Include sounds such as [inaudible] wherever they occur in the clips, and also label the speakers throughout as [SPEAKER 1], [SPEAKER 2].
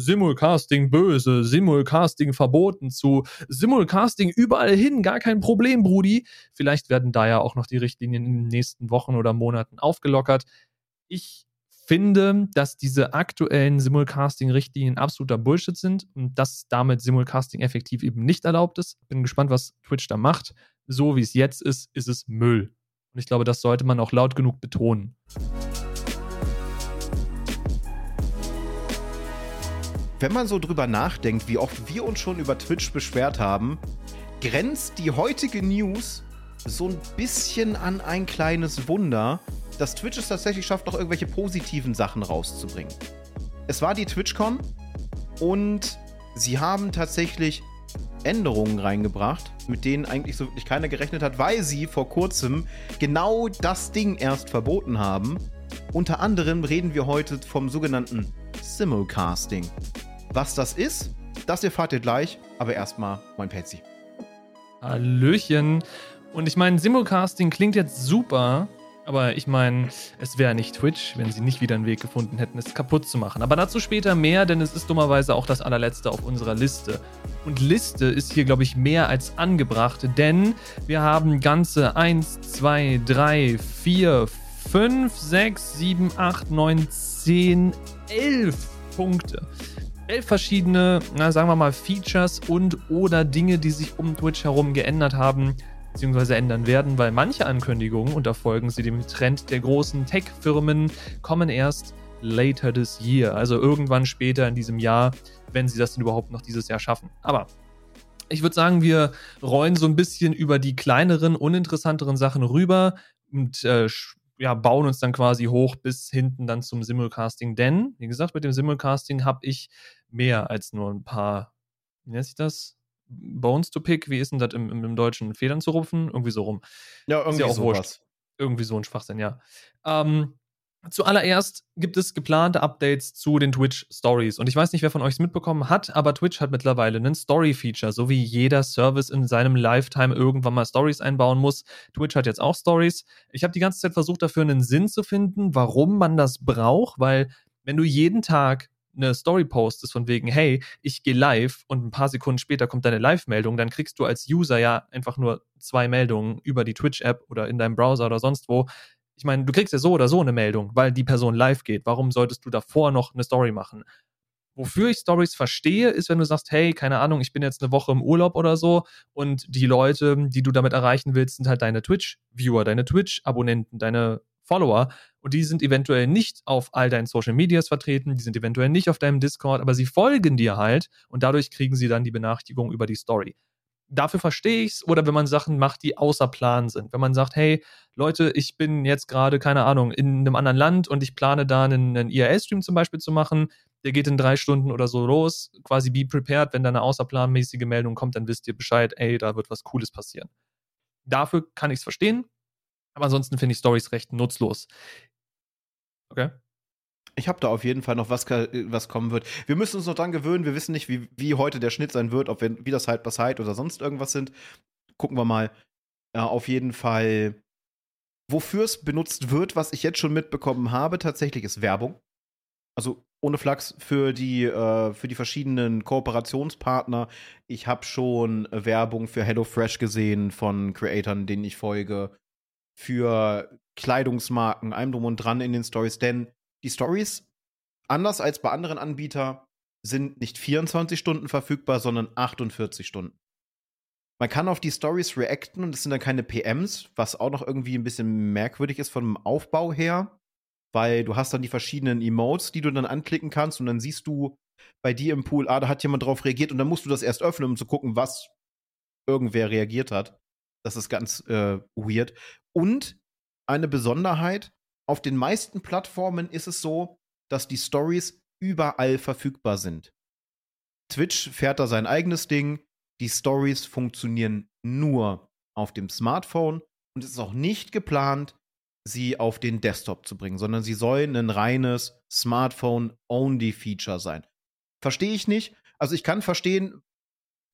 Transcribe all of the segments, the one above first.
[SPEAKER 1] Simulcasting böse, Simulcasting verboten zu Simulcasting überall hin, gar kein Problem, Brudi. Vielleicht werden da ja auch noch die Richtlinien in den nächsten Wochen oder Monaten aufgelockert. Ich finde, dass diese aktuellen Simulcasting-Richtlinien absoluter Bullshit sind und dass damit Simulcasting effektiv eben nicht erlaubt ist. Bin gespannt, was Twitch da macht. So wie es jetzt ist, ist es Müll. Und ich glaube, das sollte man auch laut genug betonen.
[SPEAKER 2] Wenn man so drüber nachdenkt, wie oft wir uns schon über Twitch beschwert haben, grenzt die heutige News so ein bisschen an ein kleines Wunder, dass Twitch es tatsächlich schafft, noch irgendwelche positiven Sachen rauszubringen. Es war die TwitchCon und sie haben tatsächlich Änderungen reingebracht, mit denen eigentlich so wirklich keiner gerechnet hat, weil sie vor kurzem genau das Ding erst verboten haben. Unter anderem reden wir heute vom sogenannten Simulcasting. Was das ist, das erfahrt ihr gleich, aber erstmal mein Patsy.
[SPEAKER 1] Hallöchen. Und ich meine, Simulcasting klingt jetzt super, aber ich meine, es wäre nicht Twitch, wenn sie nicht wieder einen Weg gefunden hätten, es kaputt zu machen. Aber dazu später mehr, denn es ist dummerweise auch das allerletzte auf unserer Liste. Und Liste ist hier, glaube ich, mehr als angebracht, denn wir haben ganze 1, 2, 3, 4, 5, 6, 7, 8, 9, 10, 11 Punkte. Elf verschiedene, na, sagen wir mal, Features und oder Dinge, die sich um Twitch herum geändert haben beziehungsweise ändern werden, weil manche Ankündigungen, und da folgen sie dem Trend der großen Tech-Firmen, kommen erst later this year, also irgendwann später in diesem Jahr, wenn sie das denn überhaupt noch dieses Jahr schaffen. Aber ich würde sagen, wir rollen so ein bisschen über die kleineren, uninteressanteren Sachen rüber und äh, ja, bauen uns dann quasi hoch bis hinten dann zum Simulcasting. Denn, wie gesagt, mit dem Simulcasting habe ich mehr als nur ein paar, wie nennt sich das? Bones to Pick, wie ist denn das im, im, Deutschen? Federn zu rupfen? Irgendwie so rum.
[SPEAKER 2] Ja, irgendwie
[SPEAKER 1] ja
[SPEAKER 2] sowas.
[SPEAKER 1] Irgendwie so ein Schwachsinn, ja. Ähm, Zuallererst gibt es geplante Updates zu den Twitch Stories. Und ich weiß nicht, wer von euch es mitbekommen hat, aber Twitch hat mittlerweile einen Story-Feature, so wie jeder Service in seinem Lifetime irgendwann mal Stories einbauen muss. Twitch hat jetzt auch Stories. Ich habe die ganze Zeit versucht, dafür einen Sinn zu finden, warum man das braucht, weil wenn du jeden Tag eine Story postest von wegen, hey, ich gehe live und ein paar Sekunden später kommt deine Live-Meldung, dann kriegst du als User ja einfach nur zwei Meldungen über die Twitch-App oder in deinem Browser oder sonst wo. Ich meine, du kriegst ja so oder so eine Meldung, weil die Person live geht. Warum solltest du davor noch eine Story machen? Wofür ich Stories verstehe, ist, wenn du sagst, hey, keine Ahnung, ich bin jetzt eine Woche im Urlaub oder so und die Leute, die du damit erreichen willst, sind halt deine Twitch-Viewer, deine Twitch-Abonnenten, deine Follower und die sind eventuell nicht auf all deinen Social Medias vertreten, die sind eventuell nicht auf deinem Discord, aber sie folgen dir halt und dadurch kriegen sie dann die Benachrichtigung über die Story. Dafür verstehe ich es, oder wenn man Sachen macht, die außer Plan sind. Wenn man sagt, hey, Leute, ich bin jetzt gerade, keine Ahnung, in einem anderen Land und ich plane da einen, einen IRL-Stream zum Beispiel zu machen, der geht in drei Stunden oder so los, quasi be prepared, wenn da eine außerplanmäßige Meldung kommt, dann wisst ihr Bescheid, ey, da wird was Cooles passieren. Dafür kann ich es verstehen, aber ansonsten finde ich Stories recht nutzlos. Okay.
[SPEAKER 2] Ich habe da auf jeden Fall noch was, was kommen wird. Wir müssen uns noch dran gewöhnen. Wir wissen nicht, wie, wie heute der Schnitt sein wird, ob wir wieder Side by Side oder sonst irgendwas sind. Gucken wir mal. Ja, auf jeden Fall, wofür es benutzt wird, was ich jetzt schon mitbekommen habe, tatsächlich ist Werbung. Also ohne Flachs für die, äh, für die verschiedenen Kooperationspartner. Ich habe schon Werbung für HelloFresh gesehen von Creatoren, denen ich folge für Kleidungsmarken, allem drum und dran in den Stories, denn die Stories, anders als bei anderen Anbietern, sind nicht 24 Stunden verfügbar, sondern 48 Stunden. Man kann auf die Stories reacten und es sind dann keine PMs, was auch noch irgendwie ein bisschen merkwürdig ist vom Aufbau her, weil du hast dann die verschiedenen Emotes, die du dann anklicken kannst und dann siehst du bei dir im Pool, ah, da hat jemand drauf reagiert und dann musst du das erst öffnen, um zu gucken, was irgendwer reagiert hat. Das ist ganz äh, weird. Und eine Besonderheit, auf den meisten Plattformen ist es so, dass die Stories überall verfügbar sind. Twitch fährt da sein eigenes Ding. Die Stories funktionieren nur auf dem Smartphone und es ist auch nicht geplant, sie auf den Desktop zu bringen, sondern sie sollen ein reines Smartphone-Only-Feature sein. Verstehe ich nicht. Also ich kann verstehen,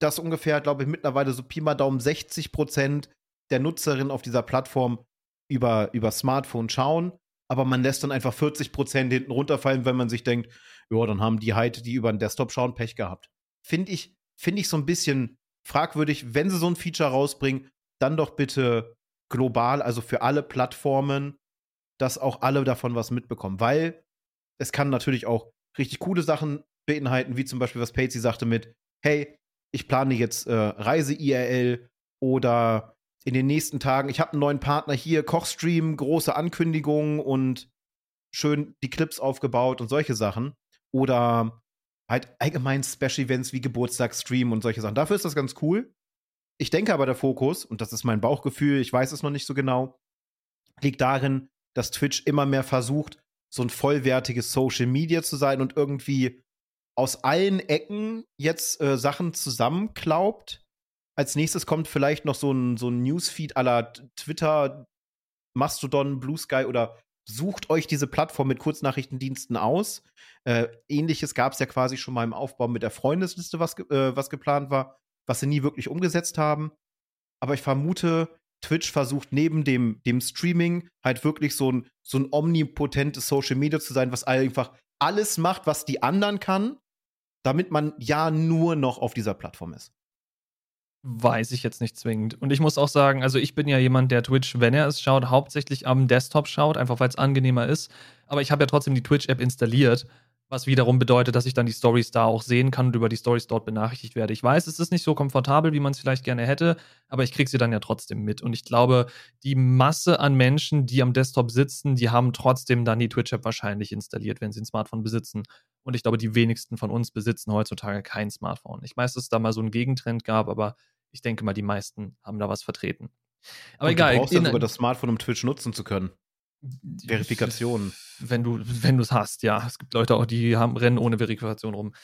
[SPEAKER 2] dass ungefähr, glaube ich, mittlerweile so Pi mal Daumen 60 Prozent der Nutzerinnen auf dieser Plattform über, über Smartphone schauen, aber man lässt dann einfach 40 Prozent hinten runterfallen, wenn man sich denkt, ja, dann haben die halt, die über den Desktop schauen, Pech gehabt. Finde ich, finde ich so ein bisschen fragwürdig, wenn sie so ein Feature rausbringen, dann doch bitte global, also für alle Plattformen, dass auch alle davon was mitbekommen. Weil es kann natürlich auch richtig coole Sachen beinhalten, wie zum Beispiel, was Patsy sagte mit, hey, ich plane jetzt äh, Reise-IRL oder in den nächsten Tagen, ich habe einen neuen Partner hier, Kochstream, große Ankündigungen und schön die Clips aufgebaut und solche Sachen. Oder halt allgemein Special Events wie Geburtstagsstream und solche Sachen. Dafür ist das ganz cool. Ich denke aber, der Fokus, und das ist mein Bauchgefühl, ich weiß es noch nicht so genau, liegt darin, dass Twitch immer mehr versucht, so ein vollwertiges Social Media zu sein und irgendwie aus allen Ecken jetzt äh, Sachen zusammenklaubt. Als nächstes kommt vielleicht noch so ein, so ein Newsfeed aller Twitter, Mastodon, Blue Sky oder sucht euch diese Plattform mit Kurznachrichtendiensten aus. Äh, Ähnliches gab es ja quasi schon mal im Aufbau mit der Freundesliste, was, äh, was geplant war was sie nie wirklich umgesetzt haben. Aber ich vermute, Twitch versucht neben dem, dem Streaming halt wirklich so ein, so ein omnipotentes Social Media zu sein, was einfach alles macht, was die anderen kann, damit man ja nur noch auf dieser Plattform ist.
[SPEAKER 1] Weiß ich jetzt nicht zwingend. Und ich muss auch sagen, also ich bin ja jemand, der Twitch, wenn er es schaut, hauptsächlich am Desktop schaut, einfach weil es angenehmer ist. Aber ich habe ja trotzdem die Twitch-App installiert was wiederum bedeutet, dass ich dann die Stories da auch sehen kann und über die Stories dort benachrichtigt werde. Ich weiß, es ist nicht so komfortabel, wie man es vielleicht gerne hätte, aber ich kriege sie dann ja trotzdem mit. Und ich glaube, die Masse an Menschen, die am Desktop sitzen, die haben trotzdem dann die Twitch-App wahrscheinlich installiert, wenn sie ein Smartphone besitzen. Und ich glaube, die wenigsten von uns besitzen heutzutage kein Smartphone. Ich weiß, dass es da mal so einen Gegentrend gab, aber ich denke mal, die meisten haben da was vertreten.
[SPEAKER 2] Aber und egal. Du brauchst ja sogar das Smartphone, um Twitch nutzen zu können. Verifikation.
[SPEAKER 1] Wenn du wenn es hast, ja. Es gibt Leute auch, die haben, rennen ohne Verifikation rum.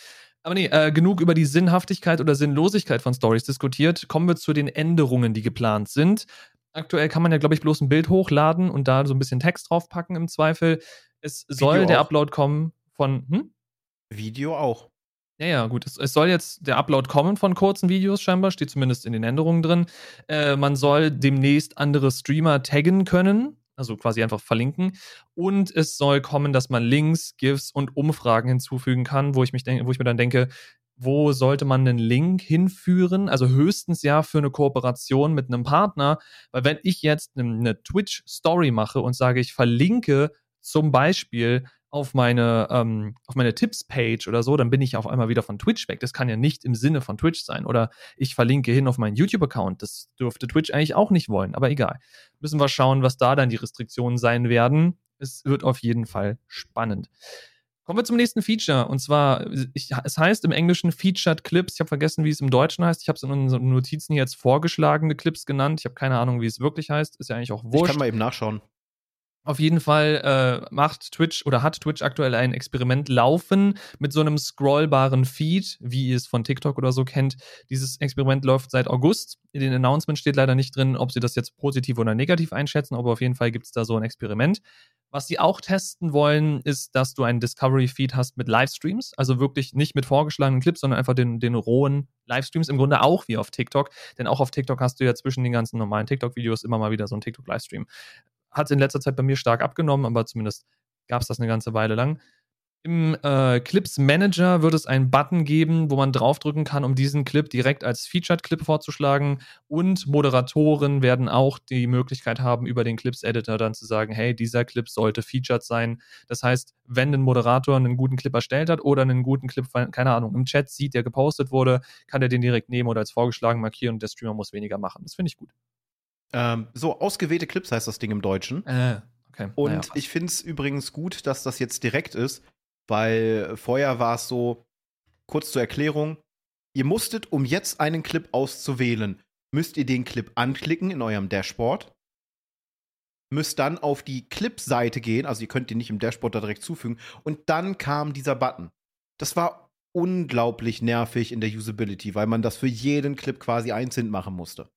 [SPEAKER 1] Aber nee, äh, genug über die Sinnhaftigkeit oder Sinnlosigkeit von Stories diskutiert. Kommen wir zu den Änderungen, die geplant sind. Aktuell kann man ja, glaube ich, bloß ein Bild hochladen und da so ein bisschen Text draufpacken im Zweifel. Es soll Video der auch. Upload kommen von. Hm?
[SPEAKER 2] Video auch.
[SPEAKER 1] Ja, ja, gut. Es, es, soll jetzt der Upload kommen von kurzen Videos, scheinbar, steht zumindest in den Änderungen drin. Äh, man soll demnächst andere Streamer taggen können also quasi einfach verlinken. Und es soll kommen, dass man Links, GIFs und Umfragen hinzufügen kann, wo ich, mich wo ich mir dann denke, wo sollte man einen Link hinführen? Also höchstens ja für eine Kooperation mit einem Partner, weil wenn ich jetzt eine Twitch-Story mache und sage, ich verlinke zum Beispiel auf meine, ähm, auf meine Tipps-Page oder so, dann bin ich auf einmal wieder von Twitch weg. Das kann ja nicht im Sinne von Twitch sein. Oder ich verlinke hin auf meinen YouTube-Account. Das dürfte Twitch eigentlich auch nicht wollen, aber egal. Müssen wir schauen, was da dann die Restriktionen sein werden. Es wird auf jeden Fall spannend. Kommen wir zum nächsten Feature. Und zwar, ich, es heißt im Englischen Featured Clips. Ich habe vergessen, wie es im Deutschen heißt. Ich habe es in unseren Notizen jetzt vorgeschlagene Clips genannt. Ich habe keine Ahnung, wie es wirklich heißt. Ist ja eigentlich auch wurscht.
[SPEAKER 2] Ich kann mal eben nachschauen.
[SPEAKER 1] Auf jeden Fall äh, macht Twitch oder hat Twitch aktuell ein Experiment laufen mit so einem scrollbaren Feed, wie ihr es von TikTok oder so kennt. Dieses Experiment läuft seit August. In den Announcements steht leider nicht drin, ob sie das jetzt positiv oder negativ einschätzen, aber auf jeden Fall gibt es da so ein Experiment. Was sie auch testen wollen, ist, dass du einen Discovery-Feed hast mit Livestreams, also wirklich nicht mit vorgeschlagenen Clips, sondern einfach den, den rohen Livestreams, im Grunde auch wie auf TikTok, denn auch auf TikTok hast du ja zwischen den ganzen normalen TikTok-Videos immer mal wieder so einen TikTok-Livestream hat in letzter Zeit bei mir stark abgenommen, aber zumindest gab es das eine ganze Weile lang. Im äh, Clips Manager wird es einen Button geben, wo man draufdrücken kann, um diesen Clip direkt als Featured Clip vorzuschlagen. Und Moderatoren werden auch die Möglichkeit haben, über den Clips Editor dann zu sagen, hey, dieser Clip sollte featured sein. Das heißt, wenn ein Moderator einen guten Clip erstellt hat oder einen guten Clip, keine Ahnung, im Chat sieht, der gepostet wurde, kann er den direkt nehmen oder als vorgeschlagen markieren und der Streamer muss weniger machen. Das finde ich gut.
[SPEAKER 2] Ähm, so, ausgewählte Clips heißt das Ding im Deutschen. Äh, okay. Und naja, ich finde es übrigens gut, dass das jetzt direkt ist, weil vorher war es so, kurz zur Erklärung, ihr musstet, um jetzt einen Clip auszuwählen, müsst ihr den Clip anklicken in eurem Dashboard, müsst dann auf die Clip-Seite gehen, also ihr könnt den nicht im Dashboard da direkt zufügen, und dann kam dieser Button. Das war unglaublich nervig in der Usability, weil man das für jeden Clip quasi einzeln machen musste.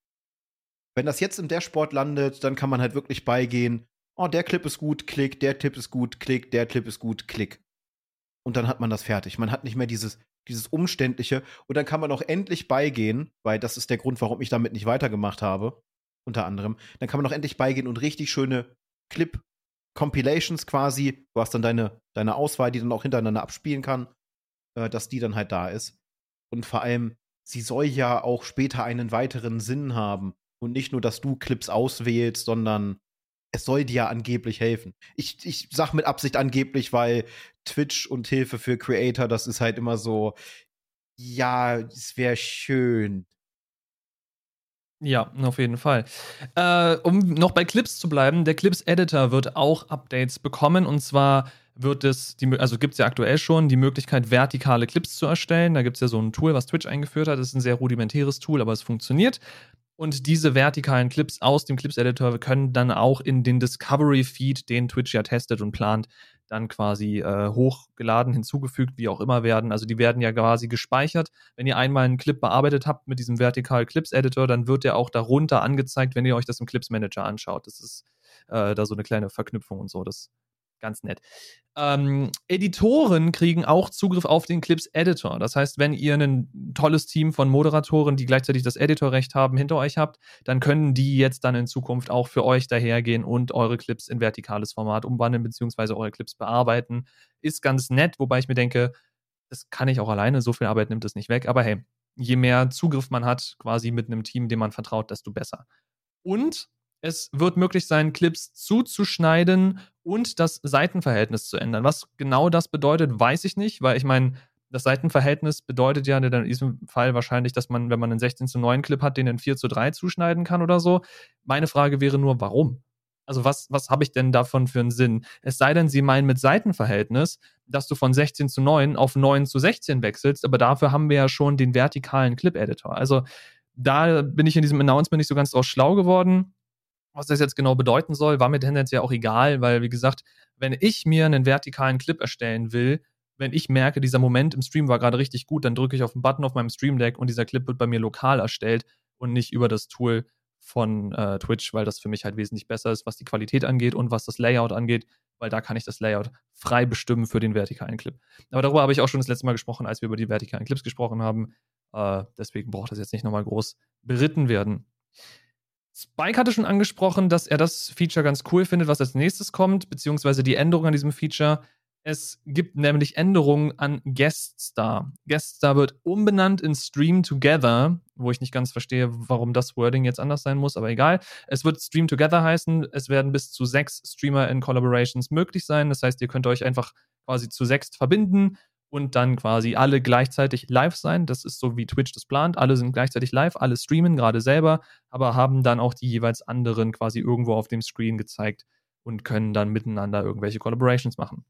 [SPEAKER 2] Wenn das jetzt im Dashboard landet, dann kann man halt wirklich beigehen, oh, der Clip ist gut, klick, der Tipp ist gut, klick, der Clip ist gut, klick. Und dann hat man das fertig. Man hat nicht mehr dieses, dieses Umständliche. Und dann kann man auch endlich beigehen, weil das ist der Grund, warum ich damit nicht weitergemacht habe, unter anderem. Dann kann man auch endlich beigehen und richtig schöne Clip Compilations quasi. Du hast dann deine, deine Auswahl, die dann auch hintereinander abspielen kann, äh, dass die dann halt da ist. Und vor allem, sie soll ja auch später einen weiteren Sinn haben. Und nicht nur, dass du Clips auswählst, sondern es soll dir angeblich helfen. Ich, ich sag mit Absicht angeblich, weil Twitch und Hilfe für Creator, das ist halt immer so, ja, es wäre schön.
[SPEAKER 1] Ja, auf jeden Fall. Äh, um noch bei Clips zu bleiben, der Clips Editor wird auch Updates bekommen und zwar wird es, die, also gibt es ja aktuell schon die Möglichkeit, vertikale Clips zu erstellen. Da gibt es ja so ein Tool, was Twitch eingeführt hat. Das ist ein sehr rudimentäres Tool, aber es funktioniert. Und diese vertikalen Clips aus dem Clips Editor können dann auch in den Discovery Feed, den Twitch ja testet und plant, dann quasi äh, hochgeladen, hinzugefügt, wie auch immer werden. Also die werden ja quasi gespeichert. Wenn ihr einmal einen Clip bearbeitet habt mit diesem Vertical Clips Editor, dann wird der auch darunter angezeigt, wenn ihr euch das im Clips Manager anschaut. Das ist äh, da so eine kleine Verknüpfung und so. Das ganz nett. Ähm, Editoren kriegen auch Zugriff auf den Clips Editor. Das heißt, wenn ihr ein tolles Team von Moderatoren, die gleichzeitig das Editorrecht haben, hinter euch habt, dann können die jetzt dann in Zukunft auch für euch dahergehen und eure Clips in vertikales Format umwandeln, beziehungsweise eure Clips bearbeiten. Ist ganz nett, wobei ich mir denke, das kann ich auch alleine, so viel Arbeit nimmt es nicht weg. Aber hey, je mehr Zugriff man hat, quasi mit einem Team, dem man vertraut, desto besser. Und es wird möglich sein, Clips zuzuschneiden und das Seitenverhältnis zu ändern. Was genau das bedeutet, weiß ich nicht, weil ich meine, das Seitenverhältnis bedeutet ja in diesem Fall wahrscheinlich, dass man, wenn man einen 16 zu 9 Clip hat, den in 4 zu 3 zuschneiden kann oder so. Meine Frage wäre nur, warum? Also was, was habe ich denn davon für einen Sinn? Es sei denn, sie meinen mit Seitenverhältnis, dass du von 16 zu 9 auf 9 zu 16 wechselst, aber dafür haben wir ja schon den vertikalen Clip-Editor. Also da bin ich in diesem Announcement nicht so ganz draus schlau geworden. Was das jetzt genau bedeuten soll, war mir tendenziell auch egal, weil, wie gesagt, wenn ich mir einen vertikalen Clip erstellen will, wenn ich merke, dieser Moment im Stream war gerade richtig gut, dann drücke ich auf den Button auf meinem Stream Deck und dieser Clip wird bei mir lokal erstellt und nicht über das Tool von äh, Twitch, weil das für mich halt wesentlich besser ist, was die Qualität angeht und was das Layout angeht, weil da kann ich das Layout frei bestimmen für den vertikalen Clip. Aber darüber habe ich auch schon das letzte Mal gesprochen, als wir über die vertikalen Clips gesprochen haben. Äh, deswegen braucht das jetzt nicht nochmal groß beritten werden. Spike hatte schon angesprochen, dass er das Feature ganz cool findet, was als nächstes kommt, beziehungsweise die Änderung an diesem Feature. Es gibt nämlich Änderungen an Gueststar. Gueststar wird umbenannt in Stream Together, wo ich nicht ganz verstehe, warum das Wording jetzt anders sein muss, aber egal. Es wird Stream Together heißen. Es werden bis zu sechs Streamer in Collaborations möglich sein. Das heißt, ihr könnt euch einfach quasi zu sechs verbinden und dann quasi alle gleichzeitig live sein. Das ist so, wie Twitch das plant. Alle sind gleichzeitig live, alle streamen gerade selber, aber haben dann auch die jeweils anderen quasi irgendwo auf dem Screen gezeigt und können dann miteinander irgendwelche Collaborations machen.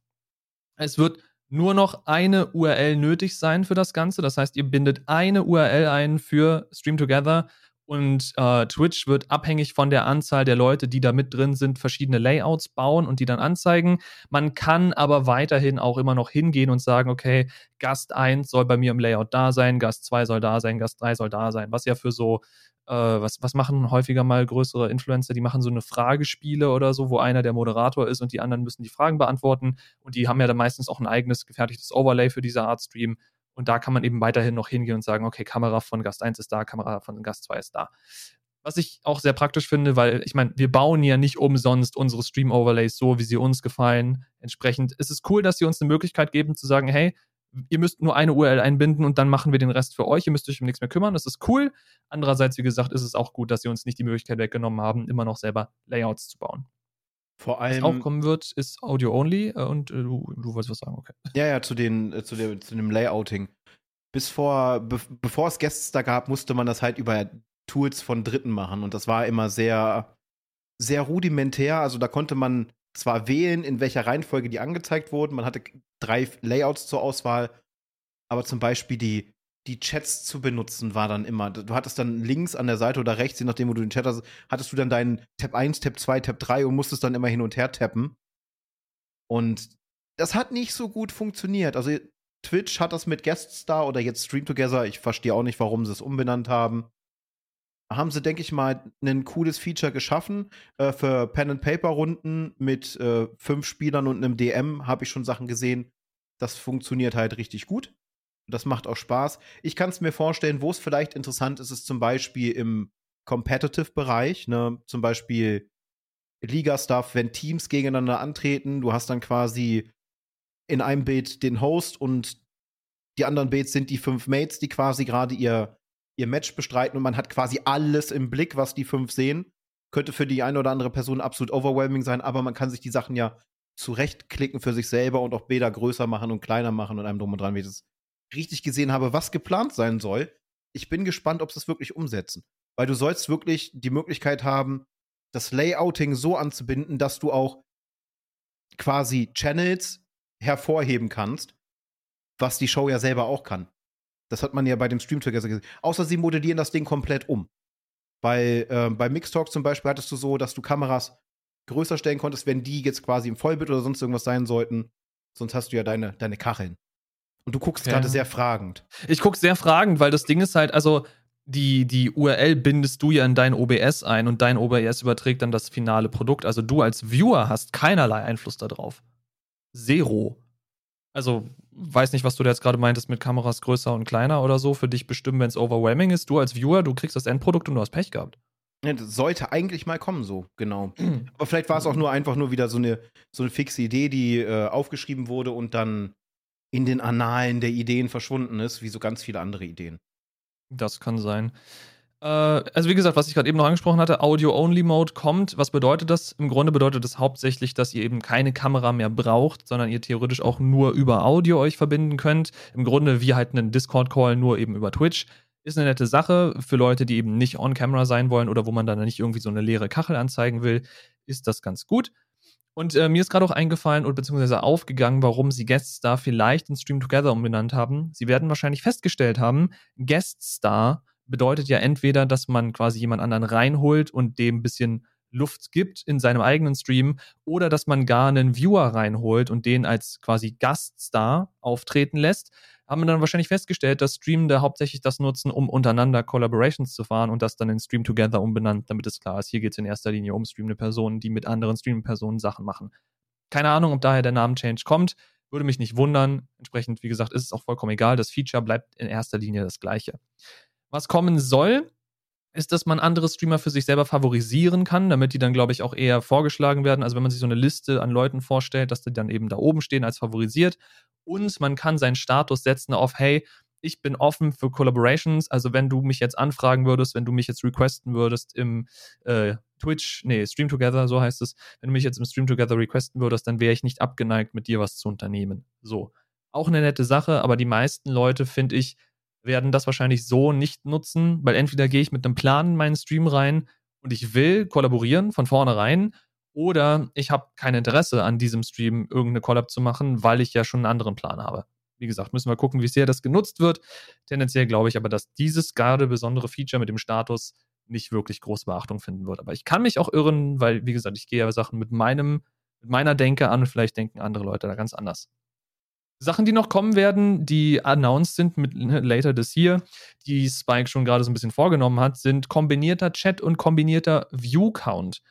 [SPEAKER 1] Es wird nur noch eine URL nötig sein für das Ganze. Das heißt, ihr bindet eine URL ein für Stream Together und äh, Twitch wird abhängig von der Anzahl der Leute, die da mit drin sind, verschiedene Layouts bauen und die dann anzeigen. Man kann aber weiterhin auch immer noch hingehen und sagen, okay, Gast 1 soll bei mir im Layout da sein, Gast 2 soll da sein, Gast 3 soll da sein. Was ja für so, äh, was, was machen häufiger mal größere Influencer? Die machen so eine Fragespiele oder so, wo einer der Moderator ist und die anderen müssen die Fragen beantworten. Und die haben ja dann meistens auch ein eigenes gefertigtes Overlay für diese Art Stream. Und da kann man eben weiterhin noch hingehen und sagen, okay, Kamera von Gast 1 ist da, Kamera von Gast 2 ist da. Was ich auch sehr praktisch finde, weil ich meine, wir bauen ja nicht umsonst unsere Stream-Overlays so, wie sie uns gefallen. Entsprechend ist es cool, dass sie uns eine Möglichkeit geben zu sagen, hey, ihr müsst nur eine URL einbinden und dann machen wir den Rest für euch. Ihr müsst euch um nichts mehr kümmern. Das ist cool. Andererseits, wie gesagt, ist es auch gut, dass sie uns nicht die Möglichkeit weggenommen haben, immer noch selber Layouts zu bauen.
[SPEAKER 2] Vor allem.
[SPEAKER 1] Was auch kommen wird, ist Audio Only äh, und äh, du, du wolltest was sagen, okay.
[SPEAKER 2] Ja, ja, zu, den, äh, zu, der, zu dem Layouting. Bis vor, be bevor es Guests da gab, musste man das halt über Tools von Dritten machen und das war immer sehr, sehr rudimentär. Also da konnte man zwar wählen, in welcher Reihenfolge die angezeigt wurden, man hatte drei Layouts zur Auswahl, aber zum Beispiel die die Chats zu benutzen, war dann immer. Du hattest dann links an der Seite oder rechts, je nachdem, wo du den Chat hast, hattest du dann deinen Tab 1, Tab 2, Tab 3 und musstest dann immer hin und her tappen. Und das hat nicht so gut funktioniert. Also Twitch hat das mit Gueststar oder jetzt Stream Together, ich verstehe auch nicht, warum sie es umbenannt haben. Haben sie, denke ich mal, ein cooles Feature geschaffen. Äh, für Pen-and-Paper-Runden mit äh, fünf Spielern und einem DM habe ich schon Sachen gesehen. Das funktioniert halt richtig gut. Das macht auch Spaß. Ich kann es mir vorstellen, wo es vielleicht interessant ist, ist zum Beispiel im Competitive-Bereich, ne? zum Beispiel Liga-Stuff, wenn Teams gegeneinander antreten. Du hast dann quasi in einem Bild den Host und die anderen Baits sind die fünf Mates, die quasi gerade ihr, ihr Match bestreiten und man hat quasi alles im Blick, was die fünf sehen. Könnte für die eine oder andere Person absolut overwhelming sein, aber man kann sich die Sachen ja zurechtklicken für sich selber und auch Bilder größer machen und kleiner machen und einem drum und dran, wie ich das richtig gesehen habe, was geplant sein soll. Ich bin gespannt, ob sie es wirklich umsetzen. Weil du sollst wirklich die Möglichkeit haben, das Layouting so anzubinden, dass du auch quasi Channels hervorheben kannst, was die Show ja selber auch kann. Das hat man ja bei dem Stream gesehen. Außer sie modellieren das Ding komplett um. Bei, äh, bei Mixtalk zum Beispiel hattest du so, dass du Kameras größer stellen konntest, wenn die jetzt quasi im Vollbild oder sonst irgendwas sein sollten. Sonst hast du ja deine, deine Kacheln. Und du guckst ja. gerade sehr fragend.
[SPEAKER 1] Ich gucke sehr fragend, weil das Ding ist halt, also die, die URL bindest du ja in dein OBS ein und dein OBS überträgt dann das finale Produkt. Also du als Viewer hast keinerlei Einfluss darauf. Zero. Also, weiß nicht, was du da jetzt gerade meintest mit Kameras größer und kleiner oder so. Für dich bestimmen, wenn es overwhelming ist. Du als Viewer, du kriegst das Endprodukt und du hast Pech gehabt.
[SPEAKER 2] Ja, das sollte eigentlich mal kommen, so, genau. [clears throat] Aber vielleicht war es auch nur einfach nur wieder so eine, so eine fixe Idee, die äh, aufgeschrieben wurde und dann in den Annalen der Ideen verschwunden ist, wie so ganz viele andere Ideen.
[SPEAKER 1] Das kann sein. Äh, also wie gesagt, was ich gerade eben noch angesprochen hatte, Audio-Only-Mode kommt. Was bedeutet das? Im Grunde bedeutet das hauptsächlich, dass ihr eben keine Kamera mehr braucht, sondern ihr theoretisch auch nur über Audio euch verbinden könnt. Im Grunde wie halt einen Discord-Call, nur eben über Twitch. Ist eine nette Sache für Leute, die eben nicht on-camera sein wollen oder wo man dann nicht irgendwie so eine leere Kachel anzeigen will, ist das ganz gut. Und äh, mir ist gerade auch eingefallen oder beziehungsweise aufgegangen, warum sie Guest Star vielleicht in Stream Together umbenannt haben. Sie werden wahrscheinlich festgestellt haben, Guest Star bedeutet ja entweder, dass man quasi jemand anderen reinholt und dem ein bisschen Luft gibt in seinem eigenen Stream oder dass man gar einen Viewer reinholt und den als quasi Gaststar auftreten lässt haben wir dann wahrscheinlich festgestellt, dass Streamende hauptsächlich das nutzen, um untereinander Collaborations zu fahren und das dann in Stream Together umbenannt, damit es klar ist, hier geht es in erster Linie um streamende Personen, die mit anderen streamenden Personen Sachen machen. Keine Ahnung, ob daher der Namenchange kommt, würde mich nicht wundern. Entsprechend, wie gesagt, ist es auch vollkommen egal. Das Feature bleibt in erster Linie das gleiche. Was kommen soll, ist, dass man andere Streamer für sich selber favorisieren kann, damit die dann, glaube ich, auch eher vorgeschlagen werden. Also wenn man sich so eine Liste an Leuten vorstellt, dass die dann eben da oben stehen als favorisiert und man kann seinen Status setzen auf, hey, ich bin offen für Collaborations. Also wenn du mich jetzt anfragen würdest, wenn du mich jetzt requesten würdest im äh, Twitch, nee, Stream Together, so heißt es, wenn du mich jetzt im Stream Together requesten würdest, dann wäre ich nicht abgeneigt, mit dir was zu unternehmen. So. Auch eine nette Sache, aber die meisten Leute, finde ich, werden das wahrscheinlich so nicht nutzen, weil entweder gehe ich mit einem Plan in meinen Stream rein und ich will kollaborieren von vornherein oder ich habe kein Interesse an diesem Stream irgendeine Collab zu machen, weil ich ja schon einen anderen Plan habe. Wie gesagt, müssen wir gucken, wie sehr das genutzt wird. Tendenziell glaube ich aber, dass dieses gerade besondere Feature mit dem Status nicht wirklich große Beachtung finden wird. Aber ich kann mich auch irren, weil, wie gesagt, ich gehe ja Sachen mit meinem, mit meiner Denke an und vielleicht denken andere Leute da ganz anders. Sachen, die noch kommen werden, die announced sind mit ne, later this year, die Spike schon gerade so ein bisschen vorgenommen hat, sind kombinierter Chat und kombinierter View Count.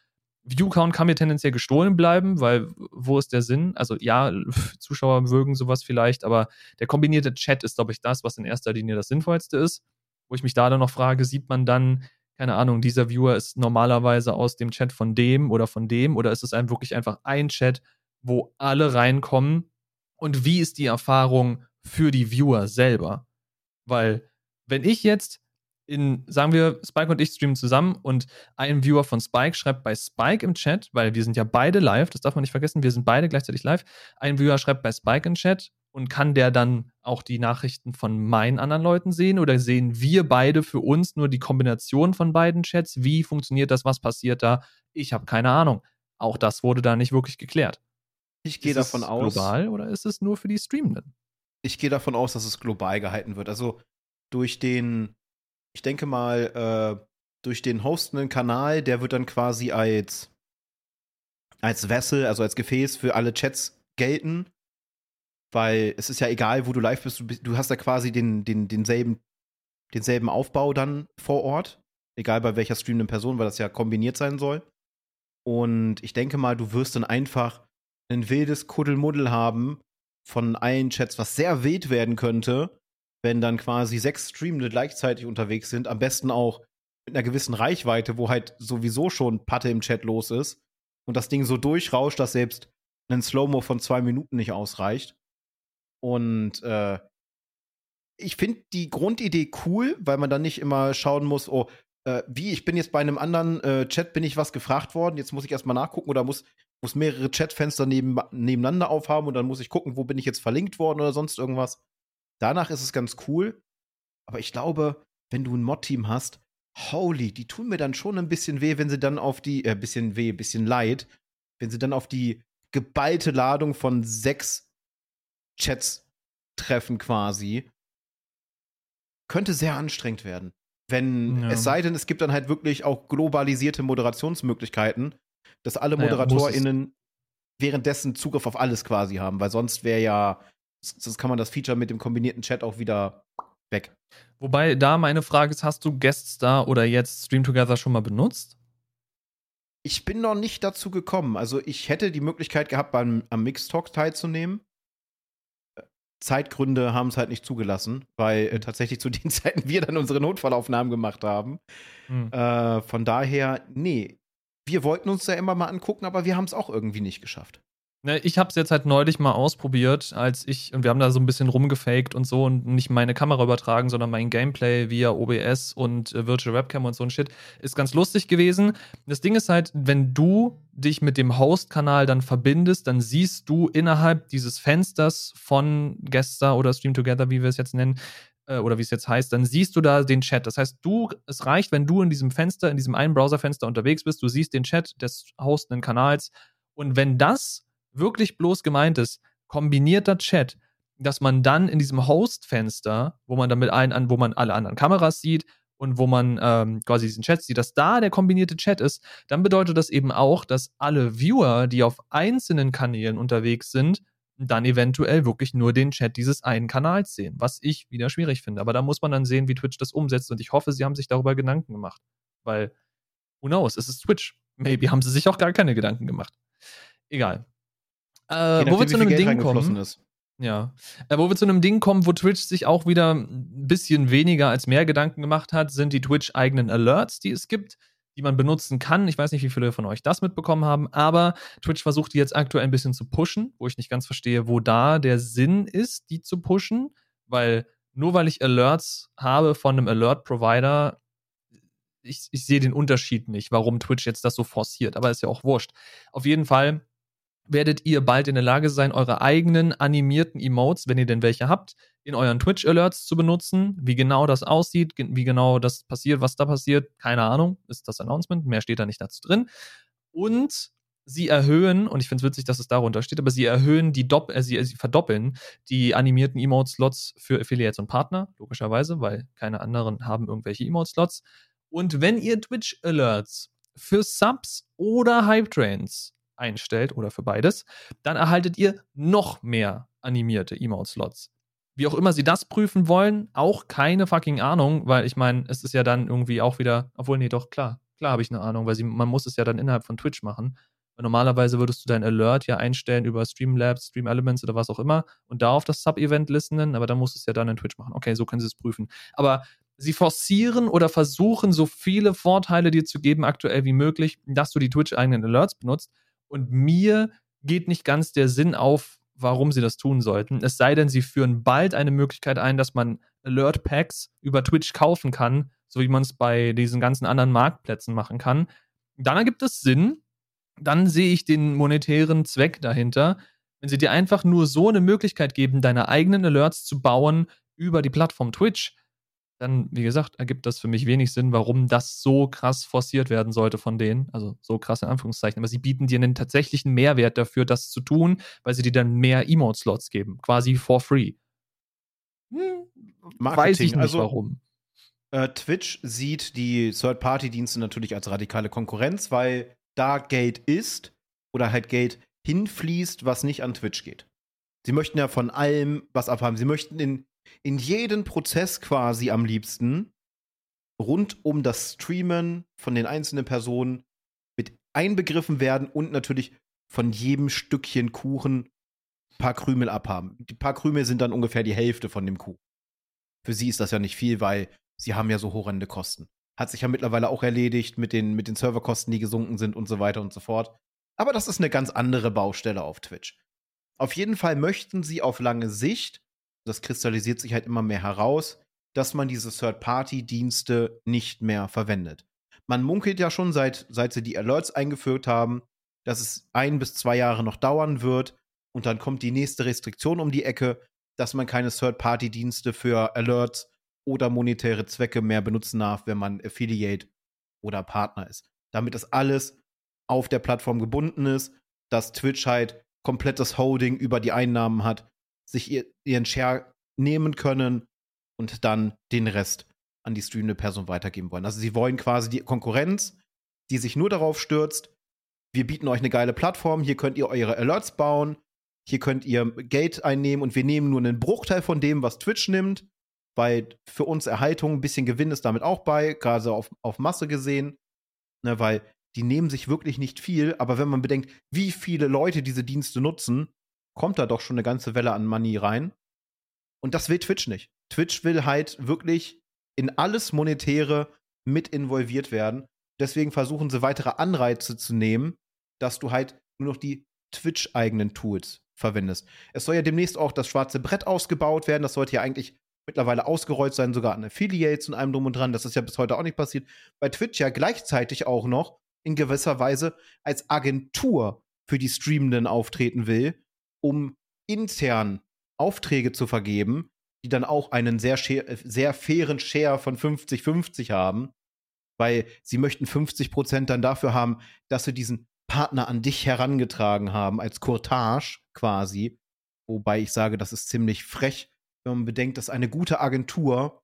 [SPEAKER 1] Viewcount kann mir tendenziell gestohlen bleiben, weil wo ist der Sinn? Also ja, [laughs] Zuschauer mögen sowas vielleicht, aber der kombinierte Chat ist, glaube ich, das, was in erster Linie das Sinnvollste ist. Wo ich mich da dann noch frage, sieht man dann, keine Ahnung, dieser Viewer ist normalerweise aus dem Chat von dem oder von dem oder ist es einem wirklich einfach ein Chat, wo alle reinkommen? Und wie ist die Erfahrung für die Viewer selber? Weil wenn ich jetzt in, sagen wir, Spike und ich streamen zusammen und ein Viewer von Spike schreibt bei Spike im Chat, weil wir sind ja beide live, das darf man nicht vergessen, wir sind beide gleichzeitig live. Ein Viewer schreibt bei Spike im Chat und kann der dann auch die Nachrichten von meinen anderen Leuten sehen oder sehen wir beide für uns nur die Kombination von beiden Chats? Wie funktioniert das? Was passiert da? Ich habe keine Ahnung. Auch das wurde da nicht wirklich geklärt.
[SPEAKER 2] Ich gehe davon aus.
[SPEAKER 1] Global oder ist es nur für die Streamenden?
[SPEAKER 2] Ich gehe davon aus, dass es global gehalten wird. Also durch den ich denke mal, äh, durch den hostenden Kanal, der wird dann quasi als, als Vessel, also als Gefäß für alle Chats gelten. Weil es ist ja egal, wo du live bist, du, du hast da quasi den, den, denselben, denselben Aufbau dann vor Ort. Egal bei welcher streamenden Person, weil das ja kombiniert sein soll. Und ich denke mal, du wirst dann einfach ein wildes Kuddelmuddel haben von allen Chats, was sehr wild werden könnte, wenn dann quasi sechs Streamende gleichzeitig unterwegs sind, am besten auch mit einer gewissen Reichweite, wo halt sowieso schon Patte im Chat los ist, und das Ding so durchrauscht, dass selbst ein Slow-Mo von zwei Minuten nicht ausreicht. Und äh, ich finde die Grundidee cool, weil man dann nicht immer schauen muss, oh, äh, wie, ich bin jetzt bei einem anderen äh, Chat, bin ich was gefragt worden, jetzt muss ich erstmal nachgucken oder muss, muss mehrere Chatfenster neben, nebeneinander aufhaben und dann muss ich gucken, wo bin ich jetzt verlinkt worden oder sonst irgendwas. Danach ist es ganz cool. Aber ich glaube, wenn du ein Mod-Team hast, holy, die tun mir dann schon ein bisschen weh, wenn sie dann auf die, äh, bisschen weh, bisschen leid, wenn sie dann auf die geballte Ladung von sechs Chats treffen quasi. Könnte sehr anstrengend werden. Wenn, ja. es sei denn, es gibt dann halt wirklich auch globalisierte Moderationsmöglichkeiten, dass alle ModeratorInnen naja, währenddessen Zugriff auf alles quasi haben, weil sonst wäre ja, sonst kann man das Feature mit dem kombinierten Chat auch wieder weg.
[SPEAKER 1] Wobei da meine Frage ist, hast du Gueststar oder jetzt Stream Together schon mal benutzt?
[SPEAKER 2] Ich bin noch nicht dazu gekommen. Also ich hätte die Möglichkeit gehabt, beim, am Mixtalk teilzunehmen. Zeitgründe haben es halt nicht zugelassen, weil äh, tatsächlich zu den [laughs] Zeiten wir dann unsere Notfallaufnahmen gemacht haben. Hm. Äh, von daher, nee, wir wollten uns ja immer mal angucken, aber wir haben es auch irgendwie nicht geschafft.
[SPEAKER 1] Ne, ich habe es jetzt halt neulich mal ausprobiert, als ich, und wir haben da so ein bisschen rumgefaked und so und nicht meine Kamera übertragen, sondern mein Gameplay via OBS und äh, Virtual Webcam und so ein Shit. Ist ganz lustig gewesen. Das Ding ist halt, wenn du dich mit dem Host-Kanal dann verbindest, dann siehst du innerhalb dieses Fensters von Gester oder Stream Together, wie wir es jetzt nennen, äh, oder wie es jetzt heißt, dann siehst du da den Chat. Das heißt, du, es reicht, wenn du in diesem Fenster, in diesem einen Browserfenster unterwegs bist, du siehst den Chat des hostenden Kanals und wenn das wirklich bloß gemeint ist, kombinierter Chat, dass man dann in diesem Host-Fenster, wo man dann mit allen an, wo man alle anderen Kameras sieht und wo man ähm, quasi diesen Chat sieht, dass da der kombinierte Chat ist, dann bedeutet das eben auch, dass alle Viewer, die auf einzelnen Kanälen unterwegs sind, dann eventuell wirklich nur den Chat dieses einen Kanals sehen, was ich wieder schwierig finde. Aber da muss man dann sehen, wie Twitch das umsetzt und ich hoffe, sie haben sich darüber Gedanken gemacht, weil who knows, es ist Twitch. Maybe haben sie sich auch gar keine Gedanken gemacht. Egal. Äh, wo wir zu einem Ding kommen. Ist. Ja. Äh, wo wir zu einem Ding kommen, wo Twitch sich auch wieder ein bisschen weniger als mehr Gedanken gemacht hat, sind die Twitch-eigenen Alerts, die es gibt, die man benutzen kann. Ich weiß nicht, wie viele von euch das mitbekommen haben, aber Twitch versucht die jetzt aktuell ein bisschen zu pushen, wo ich nicht ganz verstehe, wo da der Sinn ist, die zu pushen, weil nur weil ich Alerts habe von einem Alert-Provider, ich, ich sehe den Unterschied nicht, warum Twitch jetzt das so forciert, aber ist ja auch wurscht. Auf jeden Fall werdet ihr bald in der Lage sein, eure eigenen animierten Emotes, wenn ihr denn welche habt, in euren Twitch-Alerts zu benutzen. Wie genau das aussieht, wie genau das passiert, was da passiert, keine Ahnung, ist das Announcement. Mehr steht da nicht dazu drin. Und sie erhöhen, und ich finde es witzig, dass es darunter steht, aber sie erhöhen die Dopp äh, sie, sie verdoppeln die animierten Emote-Slots für Affiliates und Partner, logischerweise, weil keine anderen haben irgendwelche Emote-Slots. Und wenn ihr Twitch-Alerts für Subs oder Hype-Trains einstellt oder für beides, dann erhaltet ihr noch mehr animierte Emote-Slots. Wie auch immer sie das prüfen wollen, auch keine fucking Ahnung, weil ich meine, es ist ja dann irgendwie auch wieder, obwohl, nee, doch, klar, klar habe ich eine Ahnung, weil sie, man muss es ja dann innerhalb von Twitch machen. Weil normalerweise würdest du dein Alert ja einstellen über Streamlabs, Stream Elements oder was auch immer und da auf das Sub-Event listenen, aber dann musst du es ja dann in Twitch machen. Okay, so können sie es prüfen. Aber sie forcieren oder versuchen, so viele Vorteile dir zu geben, aktuell wie möglich, dass du die Twitch-eigenen Alerts benutzt. Und mir geht nicht ganz der Sinn auf, warum sie das tun sollten. Es sei denn, sie führen bald eine Möglichkeit ein, dass man Alert Packs über Twitch kaufen kann, so wie man es bei diesen ganzen anderen Marktplätzen machen kann. Dann ergibt es Sinn. Dann sehe ich den monetären Zweck dahinter. Wenn sie dir einfach nur so eine Möglichkeit geben, deine eigenen Alerts zu bauen über die Plattform Twitch, dann, wie gesagt, ergibt das für mich wenig Sinn, warum das so krass forciert werden sollte von denen. Also so krass in Anführungszeichen. Aber sie bieten dir einen tatsächlichen Mehrwert dafür, das zu tun, weil sie dir dann mehr Emote-Slots geben. Quasi for free.
[SPEAKER 2] Hm, weiß ich nicht also, warum. Äh, Twitch sieht die Third-Party-Dienste natürlich als radikale Konkurrenz, weil da Geld ist oder halt Geld hinfließt, was nicht an Twitch geht. Sie möchten ja von allem was abhaben. Sie möchten in in jeden Prozess quasi am liebsten rund um das Streamen von den einzelnen Personen mit einbegriffen werden und natürlich von jedem Stückchen Kuchen ein paar Krümel abhaben. Die paar Krümel sind dann ungefähr die Hälfte von dem Kuchen. Für sie ist das ja nicht viel, weil sie haben ja so horrende Kosten. Hat sich ja mittlerweile auch erledigt mit den, mit den Serverkosten, die gesunken sind und so weiter und so fort. Aber das ist eine ganz andere Baustelle auf Twitch. Auf jeden Fall möchten sie auf lange Sicht, das kristallisiert sich halt immer mehr heraus, dass man diese Third-Party-Dienste nicht mehr verwendet. Man munkelt ja schon seit, seit sie die Alerts eingeführt haben, dass es ein bis zwei Jahre noch dauern wird und dann kommt die nächste Restriktion um die Ecke, dass man keine Third-Party-Dienste für Alerts oder monetäre Zwecke mehr benutzen darf, wenn man Affiliate oder Partner ist. Damit das alles auf der Plattform gebunden ist, dass Twitch halt komplettes Holding über die Einnahmen hat, sich ihr, ihren Share nehmen können und dann den Rest an die streamende Person weitergeben wollen. Also sie wollen quasi die Konkurrenz, die sich nur darauf stürzt, wir bieten euch eine geile Plattform, hier könnt ihr eure Alerts bauen, hier könnt ihr Geld einnehmen und wir nehmen nur einen Bruchteil von dem, was Twitch nimmt, weil für uns Erhaltung, ein bisschen Gewinn ist damit auch bei, gerade auf, auf Masse gesehen, ne, weil die nehmen sich wirklich nicht viel, aber wenn man bedenkt, wie viele Leute diese Dienste nutzen, kommt da doch schon eine ganze Welle an Money rein. Und das will Twitch nicht. Twitch will halt wirklich in alles Monetäre mit involviert werden. Deswegen versuchen sie weitere Anreize zu nehmen, dass du halt nur noch die Twitch-eigenen Tools verwendest. Es soll ja demnächst auch das schwarze Brett ausgebaut werden. Das sollte ja eigentlich mittlerweile ausgerollt sein, sogar an Affiliates und allem drum und dran. Das ist ja bis heute auch nicht passiert. Bei Twitch ja gleichzeitig auch noch in gewisser Weise als Agentur für die Streamenden auftreten will, um intern Aufträge zu vergeben, die dann auch einen sehr, sehr fairen Share von 50-50 haben, weil sie möchten 50 Prozent dann dafür haben, dass sie diesen Partner an dich herangetragen haben, als Courtage quasi. Wobei ich sage, das ist ziemlich frech, wenn man bedenkt, dass eine gute Agentur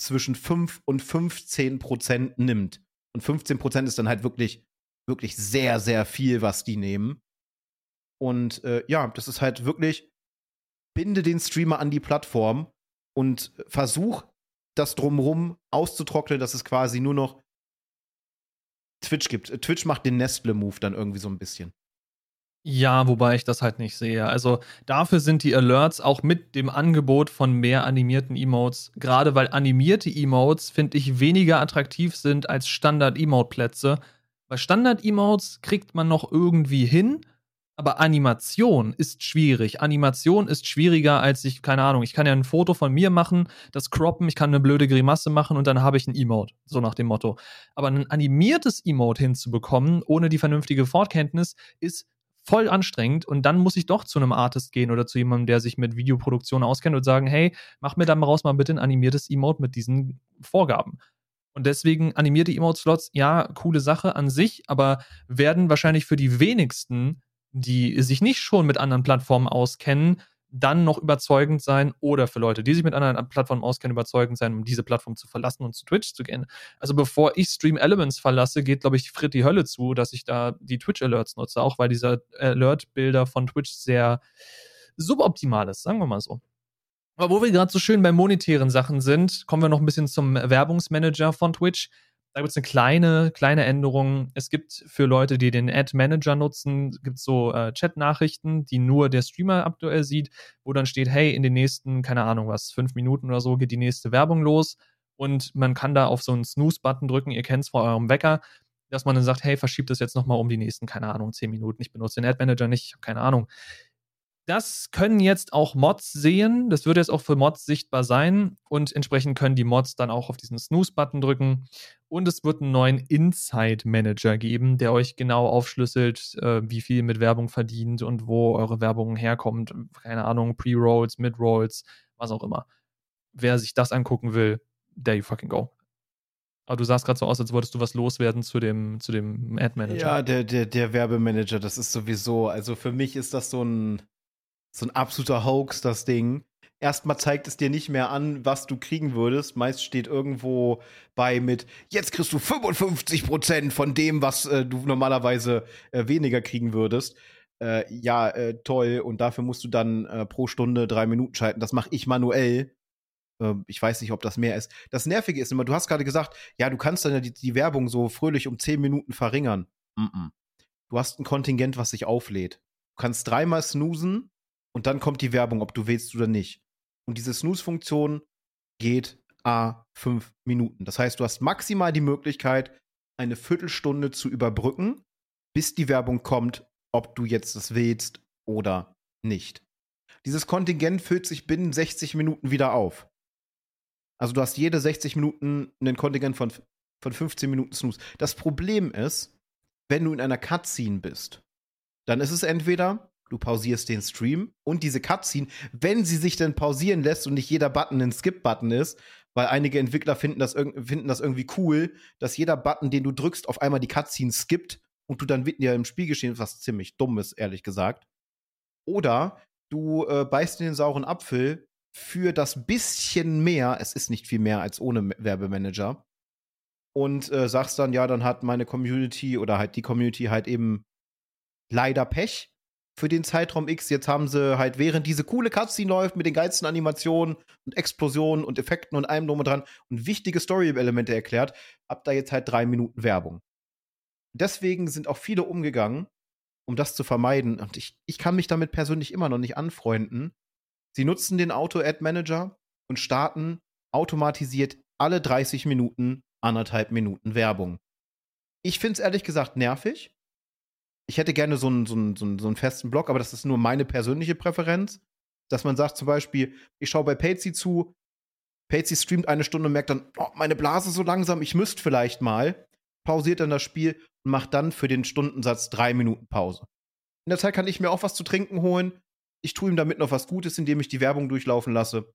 [SPEAKER 2] zwischen 5 und 15 Prozent nimmt. Und 15 Prozent ist dann halt wirklich, wirklich sehr, sehr viel, was die nehmen. Und äh, ja, das ist halt wirklich, binde den Streamer an die Plattform und versuch das drumrum auszutrocknen, dass es quasi nur noch Twitch gibt. Twitch macht den Nestle-Move dann irgendwie so ein bisschen.
[SPEAKER 1] Ja, wobei ich das halt nicht sehe. Also dafür sind die Alerts auch mit dem Angebot von mehr animierten Emotes, gerade weil animierte Emotes, finde ich, weniger attraktiv sind als Standard-Emote-Plätze. Bei Standard-Emotes kriegt man noch irgendwie hin, aber Animation ist schwierig. Animation ist schwieriger als ich, keine Ahnung, ich kann ja ein Foto von mir machen, das croppen, ich kann eine blöde Grimasse machen und dann habe ich ein Emote. So nach dem Motto. Aber ein animiertes Emote hinzubekommen, ohne die vernünftige Fortkenntnis, ist voll anstrengend und dann muss ich doch zu einem Artist gehen oder zu jemandem, der sich mit Videoproduktion auskennt und sagen, hey, mach mir da mal raus mal bitte ein animiertes Emote mit diesen Vorgaben. Und deswegen animierte Emote-Slots, ja, coole Sache an sich, aber werden wahrscheinlich für die wenigsten, die sich nicht schon mit anderen Plattformen auskennen, dann noch überzeugend sein oder für Leute, die sich mit anderen Plattformen auskennen, überzeugend sein, um diese Plattform zu verlassen und zu Twitch zu gehen. Also bevor ich Stream Elements verlasse, geht, glaube ich, Fritt die Hölle zu, dass ich da die Twitch-Alerts nutze, auch weil dieser Alert-Bilder von Twitch sehr suboptimal ist, sagen wir mal so. Aber wo wir gerade so schön bei monetären Sachen sind, kommen wir noch ein bisschen zum Werbungsmanager von Twitch. Da gibt es eine kleine, kleine Änderung. Es gibt für Leute, die den Ad Manager nutzen, gibt so äh, Chat-Nachrichten, die nur der Streamer aktuell sieht, wo dann steht, hey, in den nächsten, keine Ahnung was, fünf Minuten oder so geht die nächste Werbung los. Und man kann da auf so einen Snooze-Button drücken, ihr kennt es vor eurem Wecker, dass man dann sagt, hey, verschiebt das jetzt nochmal um die nächsten, keine Ahnung, zehn Minuten. Ich benutze den Ad Manager nicht, ich habe keine Ahnung. Das können jetzt auch Mods sehen. Das wird jetzt auch für Mods sichtbar sein. Und entsprechend können die Mods dann auch auf diesen Snooze-Button drücken. Und es wird einen neuen Inside-Manager geben, der euch genau aufschlüsselt, äh, wie viel mit Werbung verdient und wo eure Werbung herkommt. Keine Ahnung, Pre-Rolls, Mid-Rolls, was auch immer. Wer sich das angucken will, there you fucking go. Aber du sahst gerade so aus, als wolltest du was loswerden zu dem, zu dem Ad-Manager.
[SPEAKER 2] Ja, der, der, der Werbemanager, das ist sowieso, also für mich ist das so ein so ein absoluter Hoax, das Ding. Erstmal zeigt es dir nicht mehr an, was du kriegen würdest. Meist steht irgendwo bei mit, jetzt kriegst du 55% von dem, was äh, du normalerweise äh, weniger kriegen würdest. Äh, ja, äh, toll. Und dafür musst du dann äh, pro Stunde drei Minuten schalten. Das mache ich manuell. Ähm, ich weiß nicht, ob das mehr ist. Das Nervige ist immer, du hast gerade gesagt, ja, du kannst dann die, die, Werbung so fröhlich um 10 Minuten verringern. Mm -mm. Du hast ein Kontingent, was sich auflädt. Du kannst dreimal snoosen und dann kommt die Werbung, ob du willst oder nicht. Und diese Snooze-Funktion geht a fünf Minuten. Das heißt, du hast maximal die Möglichkeit, eine Viertelstunde zu überbrücken. bis die Werbung kommt, ob du jetzt es willst oder nicht. Dieses Kontingent füllt sich binnen 60 Minuten wieder auf. Also du hast jede 60 Minuten einen Kontingent von, von 15 Minuten Snooze. Das Problem ist, wenn du in einer Cutscene bist, dann ist es entweder, du pausierst den Stream und diese Cutscene, wenn sie sich denn pausieren lässt und nicht jeder Button ein Skip-Button ist, weil einige Entwickler finden das, finden das irgendwie cool, dass jeder Button, den du drückst, auf einmal die Cutscene skippt und du dann mitten ja im Spiel geschehen, was ziemlich dumm ist, ehrlich gesagt. Oder du äh, beißt in den sauren Apfel für das bisschen mehr, es ist nicht viel mehr als ohne Werbemanager, und äh, sagst dann, ja, dann hat meine Community oder halt die Community halt eben leider Pech für den Zeitraum X. Jetzt haben sie halt, während diese coole Cutscene läuft mit den geilsten Animationen und Explosionen und Effekten und allem drum und dran und wichtige Story-Elemente erklärt, habt da jetzt halt drei Minuten Werbung. Deswegen sind auch viele umgegangen, um das zu vermeiden. Und ich, ich kann mich damit persönlich immer noch nicht anfreunden. Sie nutzen den Auto-Ad-Manager und starten automatisiert alle 30 Minuten anderthalb Minuten Werbung. Ich finde es ehrlich gesagt nervig. Ich hätte gerne so einen, so, einen, so, einen, so einen festen Block, aber das ist nur meine persönliche Präferenz. Dass man sagt zum Beispiel, ich schaue bei Patsy zu, Patsy streamt eine Stunde und merkt dann, oh, meine Blase so langsam, ich müsste vielleicht mal. Pausiert dann das Spiel und macht dann für den Stundensatz drei Minuten Pause. In der Zeit kann ich mir auch was zu trinken holen. Ich tue ihm damit noch was Gutes, indem ich die Werbung durchlaufen lasse.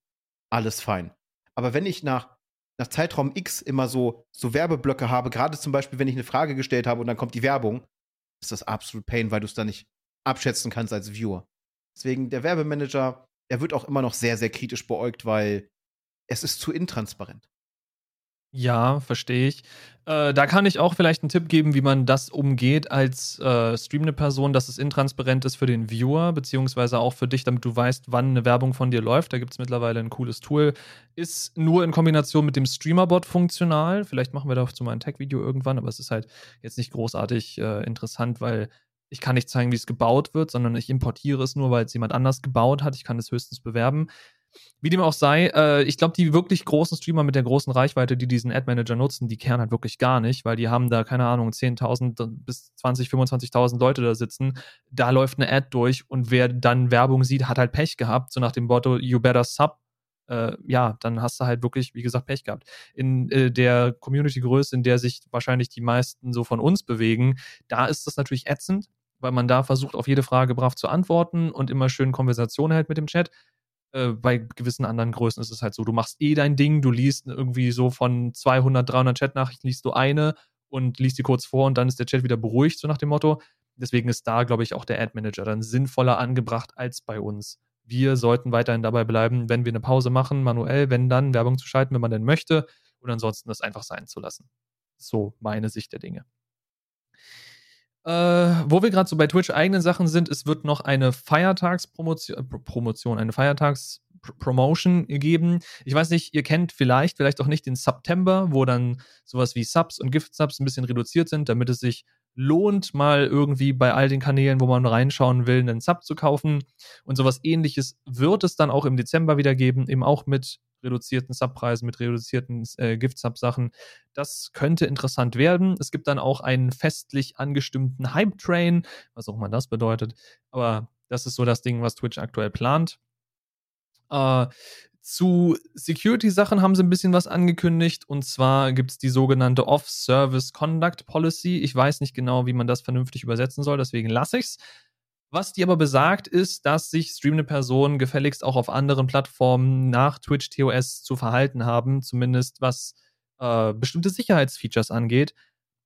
[SPEAKER 2] Alles fein. Aber wenn ich nach nach Zeitraum X immer so, so Werbeblöcke habe, gerade zum Beispiel, wenn ich eine Frage gestellt habe und dann kommt die Werbung, ist das absolut Pain, weil du es dann nicht abschätzen kannst als Viewer. Deswegen, der Werbemanager, der wird auch immer noch sehr, sehr kritisch beäugt, weil es ist zu intransparent.
[SPEAKER 1] Ja, verstehe ich. Äh, da kann ich auch vielleicht einen Tipp geben, wie man das umgeht als äh, streamende Person, dass es intransparent ist für den Viewer, beziehungsweise auch für dich, damit du weißt, wann eine Werbung von dir läuft. Da gibt es mittlerweile ein cooles Tool. Ist nur in Kombination mit dem Streamerbot funktional. Vielleicht machen wir dazu mal ein Tech-Video irgendwann, aber es ist halt jetzt nicht großartig äh, interessant, weil ich kann nicht zeigen, wie es gebaut wird, sondern ich importiere es nur, weil es jemand anders gebaut hat. Ich kann es höchstens bewerben. Wie dem auch sei, äh, ich glaube, die wirklich großen Streamer mit der großen Reichweite, die diesen Ad-Manager nutzen, die kehren halt wirklich gar nicht, weil die haben da, keine Ahnung, 10.000 bis 20.000, 25.000 Leute da sitzen. Da läuft eine Ad durch und wer dann Werbung sieht, hat halt Pech gehabt, so nach dem Motto, you better sub. Äh, ja, dann hast du halt wirklich, wie gesagt, Pech gehabt. In äh, der Community-Größe, in der sich wahrscheinlich die meisten so von uns bewegen, da ist das natürlich ätzend, weil man da versucht, auf jede Frage brav zu antworten und immer schön Konversation hält mit dem Chat. Äh, bei gewissen anderen Größen ist es halt so, du machst eh dein Ding, du liest irgendwie so von 200, 300 Chatnachrichten, liest du eine und liest die kurz vor und dann ist der Chat wieder beruhigt, so nach dem Motto. Deswegen ist da, glaube ich, auch der Ad-Manager dann sinnvoller angebracht als bei uns. Wir sollten weiterhin dabei bleiben, wenn wir eine Pause machen, manuell, wenn dann Werbung zu schalten, wenn man denn möchte, und ansonsten das einfach sein zu lassen. So meine Sicht der Dinge. Äh, wo wir gerade so bei Twitch eigenen Sachen sind, es wird noch eine Feiertagspromotion, äh, Promotion, eine Feiertagspromotion geben. Ich weiß nicht, ihr kennt vielleicht, vielleicht auch nicht den September, wo dann sowas wie Subs und Gift-Subs ein bisschen reduziert sind, damit es sich lohnt, mal irgendwie bei all den Kanälen, wo man reinschauen will, einen Sub zu kaufen. Und sowas ähnliches wird es dann auch im Dezember wieder geben, eben auch mit reduzierten Subpreisen, mit reduzierten äh, Gift-Sub-Sachen. Das könnte interessant werden. Es gibt dann auch einen festlich angestimmten Hype-Train, was auch immer das bedeutet. Aber das ist so das Ding, was Twitch aktuell plant. Äh, zu Security-Sachen haben sie ein bisschen was angekündigt. Und zwar gibt es die sogenannte Off-Service Conduct Policy. Ich weiß nicht genau, wie man das vernünftig übersetzen soll, deswegen lasse ich es. Was die aber besagt, ist, dass sich streamende Personen gefälligst auch auf anderen Plattformen nach Twitch TOS zu verhalten haben, zumindest was äh, bestimmte Sicherheitsfeatures angeht.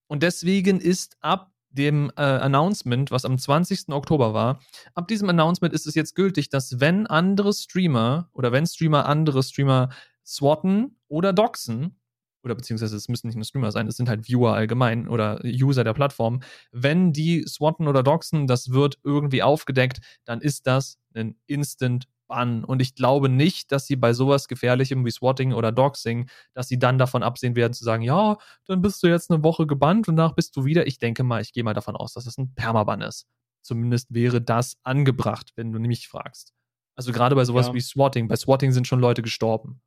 [SPEAKER 1] Und deswegen ist ab dem äh, Announcement, was am 20. Oktober war, ab diesem Announcement ist es jetzt gültig, dass wenn andere Streamer oder wenn Streamer andere Streamer swatten oder doxen, oder beziehungsweise es müssen nicht nur Streamer sein, es sind halt Viewer allgemein oder User der Plattform. Wenn die swatten oder doxen, das wird irgendwie aufgedeckt, dann ist das ein Instant Ban. Und ich glaube nicht, dass sie bei sowas Gefährlichem wie Swatting oder Doxing, dass sie dann davon absehen werden zu sagen, ja, dann bist du jetzt eine Woche gebannt und danach bist du wieder. Ich denke mal, ich gehe mal davon aus, dass das ein Permaban ist. Zumindest wäre das angebracht, wenn du mich fragst. Also gerade bei sowas ja. wie Swatting. Bei Swatting sind schon Leute gestorben.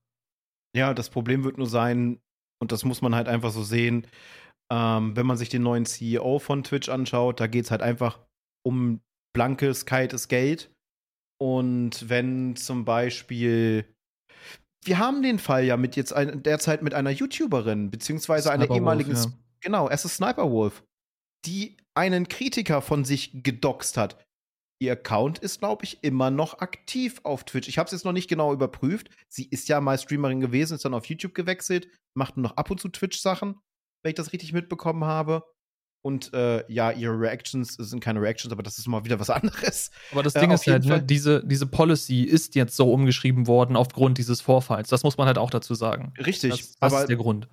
[SPEAKER 2] Ja, das Problem wird nur sein, und das muss man halt einfach so sehen, Ähm, wenn man sich den neuen CEO von Twitch anschaut, da geht es halt einfach um blankes, kaltes Geld. Und wenn zum Beispiel wir haben den Fall ja mit jetzt ein, derzeit mit einer YouTuberin, beziehungsweise einer ehemaligen, ja. genau, es ist Sniper Wolf, die einen Kritiker von sich gedoxt hat. Ihr Account ist, glaube ich, immer noch aktiv auf Twitch. Ich habe es jetzt noch nicht genau überprüft. Sie ist ja mal Streamerin gewesen, ist dann auf YouTube gewechselt, macht nur noch ab und zu Twitch-Sachen, wenn ich das richtig mitbekommen habe. Und äh, ja, ihre Reactions sind keine Reactions, aber das ist mal wieder was [laughs] anderes.
[SPEAKER 1] Aber das Ding äh, ist halt, ne, diese, diese Policy ist jetzt so umgeschrieben worden aufgrund dieses Vorfalls. Das muss man halt auch dazu sagen.
[SPEAKER 2] Richtig.
[SPEAKER 1] Das, das ist der Grund.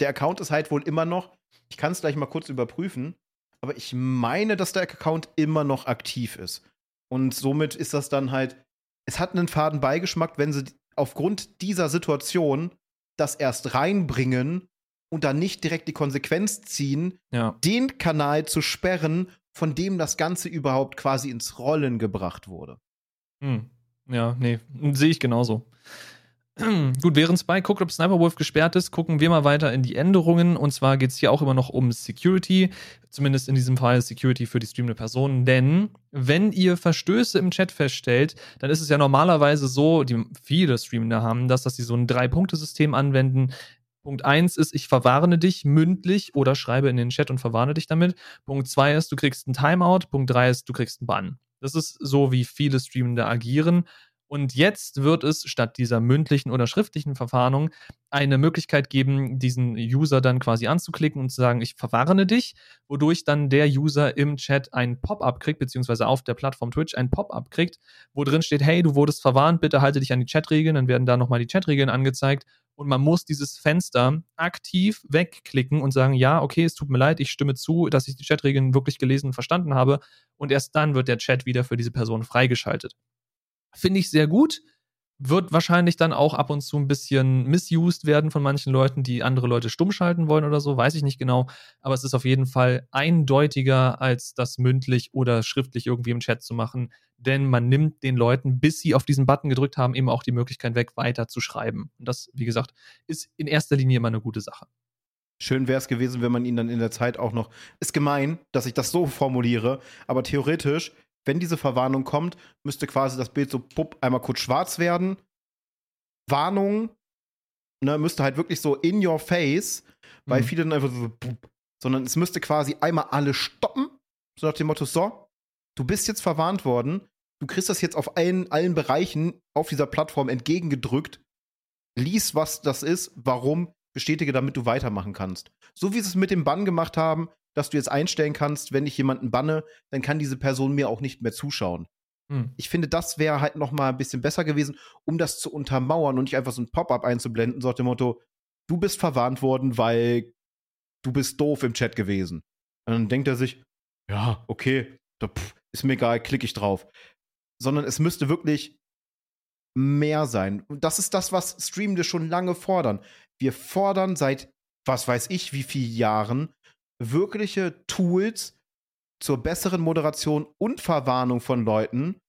[SPEAKER 2] Der Account ist halt wohl immer noch, ich kann es gleich mal kurz überprüfen, aber ich meine, dass der Account immer noch aktiv ist. Und somit ist das dann halt, es hat einen faden Beigeschmack, wenn sie aufgrund dieser Situation das erst reinbringen und dann nicht direkt die Konsequenz ziehen, ja. den Kanal zu sperren, von dem das Ganze überhaupt quasi ins Rollen gebracht wurde.
[SPEAKER 1] Hm. Ja, nee, sehe ich genauso. [clears throat] Gut, während Spy guckt, ob Sniper Wolf gesperrt ist, gucken wir mal weiter in die Änderungen. Und zwar geht es hier auch immer noch um Security. Zumindest in diesem Fall Security für die streamende Person. Denn wenn ihr Verstöße im Chat feststellt, dann ist es ja normalerweise so, die viele Streamende haben das, dass sie so ein Drei-Punkte-System anwenden. Punkt 1 ist, ich verwarne dich mündlich oder schreibe in den Chat und verwarne dich damit. Punkt 2 ist, du kriegst einen Timeout. Punkt 3 ist, du kriegst einen Bann. Das ist so, wie viele Streamende agieren. Und jetzt wird es statt dieser mündlichen oder schriftlichen Verfahrung eine Möglichkeit geben, diesen User dann quasi anzuklicken und zu sagen, ich verwarne dich, wodurch dann der User im Chat ein Pop-up kriegt, beziehungsweise auf der Plattform Twitch ein Pop-up kriegt, wo drin steht, hey, du wurdest verwarnt, bitte halte dich an die Chatregeln, dann werden da nochmal die Chatregeln angezeigt und man muss dieses Fenster aktiv wegklicken und sagen, ja, okay, es tut mir leid, ich stimme zu, dass ich die Chatregeln wirklich gelesen und verstanden habe und erst dann wird der Chat wieder für diese Person freigeschaltet. Finde ich sehr gut. Wird wahrscheinlich dann auch ab und zu ein bisschen misused werden von manchen Leuten, die andere Leute stumm schalten wollen oder so, weiß ich nicht genau. Aber es ist auf jeden Fall eindeutiger, als das mündlich oder schriftlich irgendwie im Chat zu machen. Denn man nimmt den Leuten, bis sie auf diesen Button gedrückt haben, eben auch die Möglichkeit weg, weiter zu schreiben. Und das, wie gesagt, ist in erster Linie immer eine gute Sache.
[SPEAKER 2] Schön wäre es gewesen, wenn man ihn dann in der Zeit auch noch. Ist gemein, dass ich das so formuliere, aber theoretisch wenn diese Verwarnung kommt, müsste quasi das Bild so pupp, einmal kurz schwarz werden. Warnung, ne, müsste halt wirklich so in your face, weil mhm. viele dann einfach so, pup, sondern es müsste quasi einmal alle stoppen, so nach dem Motto, so, du bist jetzt verwarnt worden, du kriegst das jetzt auf allen, allen Bereichen auf dieser Plattform entgegengedrückt, lies, was das ist, warum, bestätige, damit du weitermachen kannst. So wie sie es mit dem Bann gemacht haben, dass du jetzt einstellen kannst, wenn ich jemanden banne, dann kann diese Person mir auch nicht mehr zuschauen. Hm. Ich finde, das wäre halt noch mal ein bisschen besser gewesen, um das zu untermauern und nicht einfach so ein Pop-up einzublenden, so nach dem Motto, du bist verwarnt worden, weil du bist doof im Chat gewesen. Und dann denkt er sich, ja, okay, da, pff, ist mir egal, klicke ich drauf. Sondern es müsste wirklich mehr sein. Und das ist das, was Streamende schon lange fordern. Wir fordern seit, was weiß ich, wie vielen Jahren wirkliche Tools zur besseren Moderation und Verwarnung von Leuten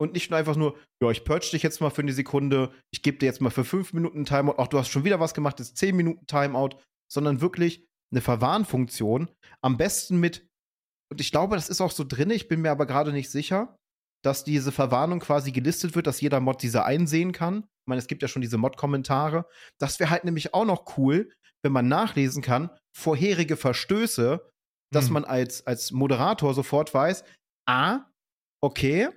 [SPEAKER 2] und nicht nur einfach nur, ja, ich purge dich jetzt mal für eine Sekunde, ich gebe dir jetzt mal für fünf Minuten Timeout, ach, du hast schon wieder was gemacht, ist zehn Minuten Timeout, sondern wirklich eine Verwarnfunktion. Am besten mit, und ich glaube, das ist auch so drin, ich bin mir aber gerade nicht sicher, dass diese Verwarnung quasi gelistet wird, dass jeder Mod diese einsehen kann. Ich meine, es gibt ja schon diese Mod-Kommentare. Das wäre halt nämlich auch noch cool, wenn man nachlesen kann, vorherige Verstöße, dass hm. man als, als Moderator sofort weiß, ah, okay,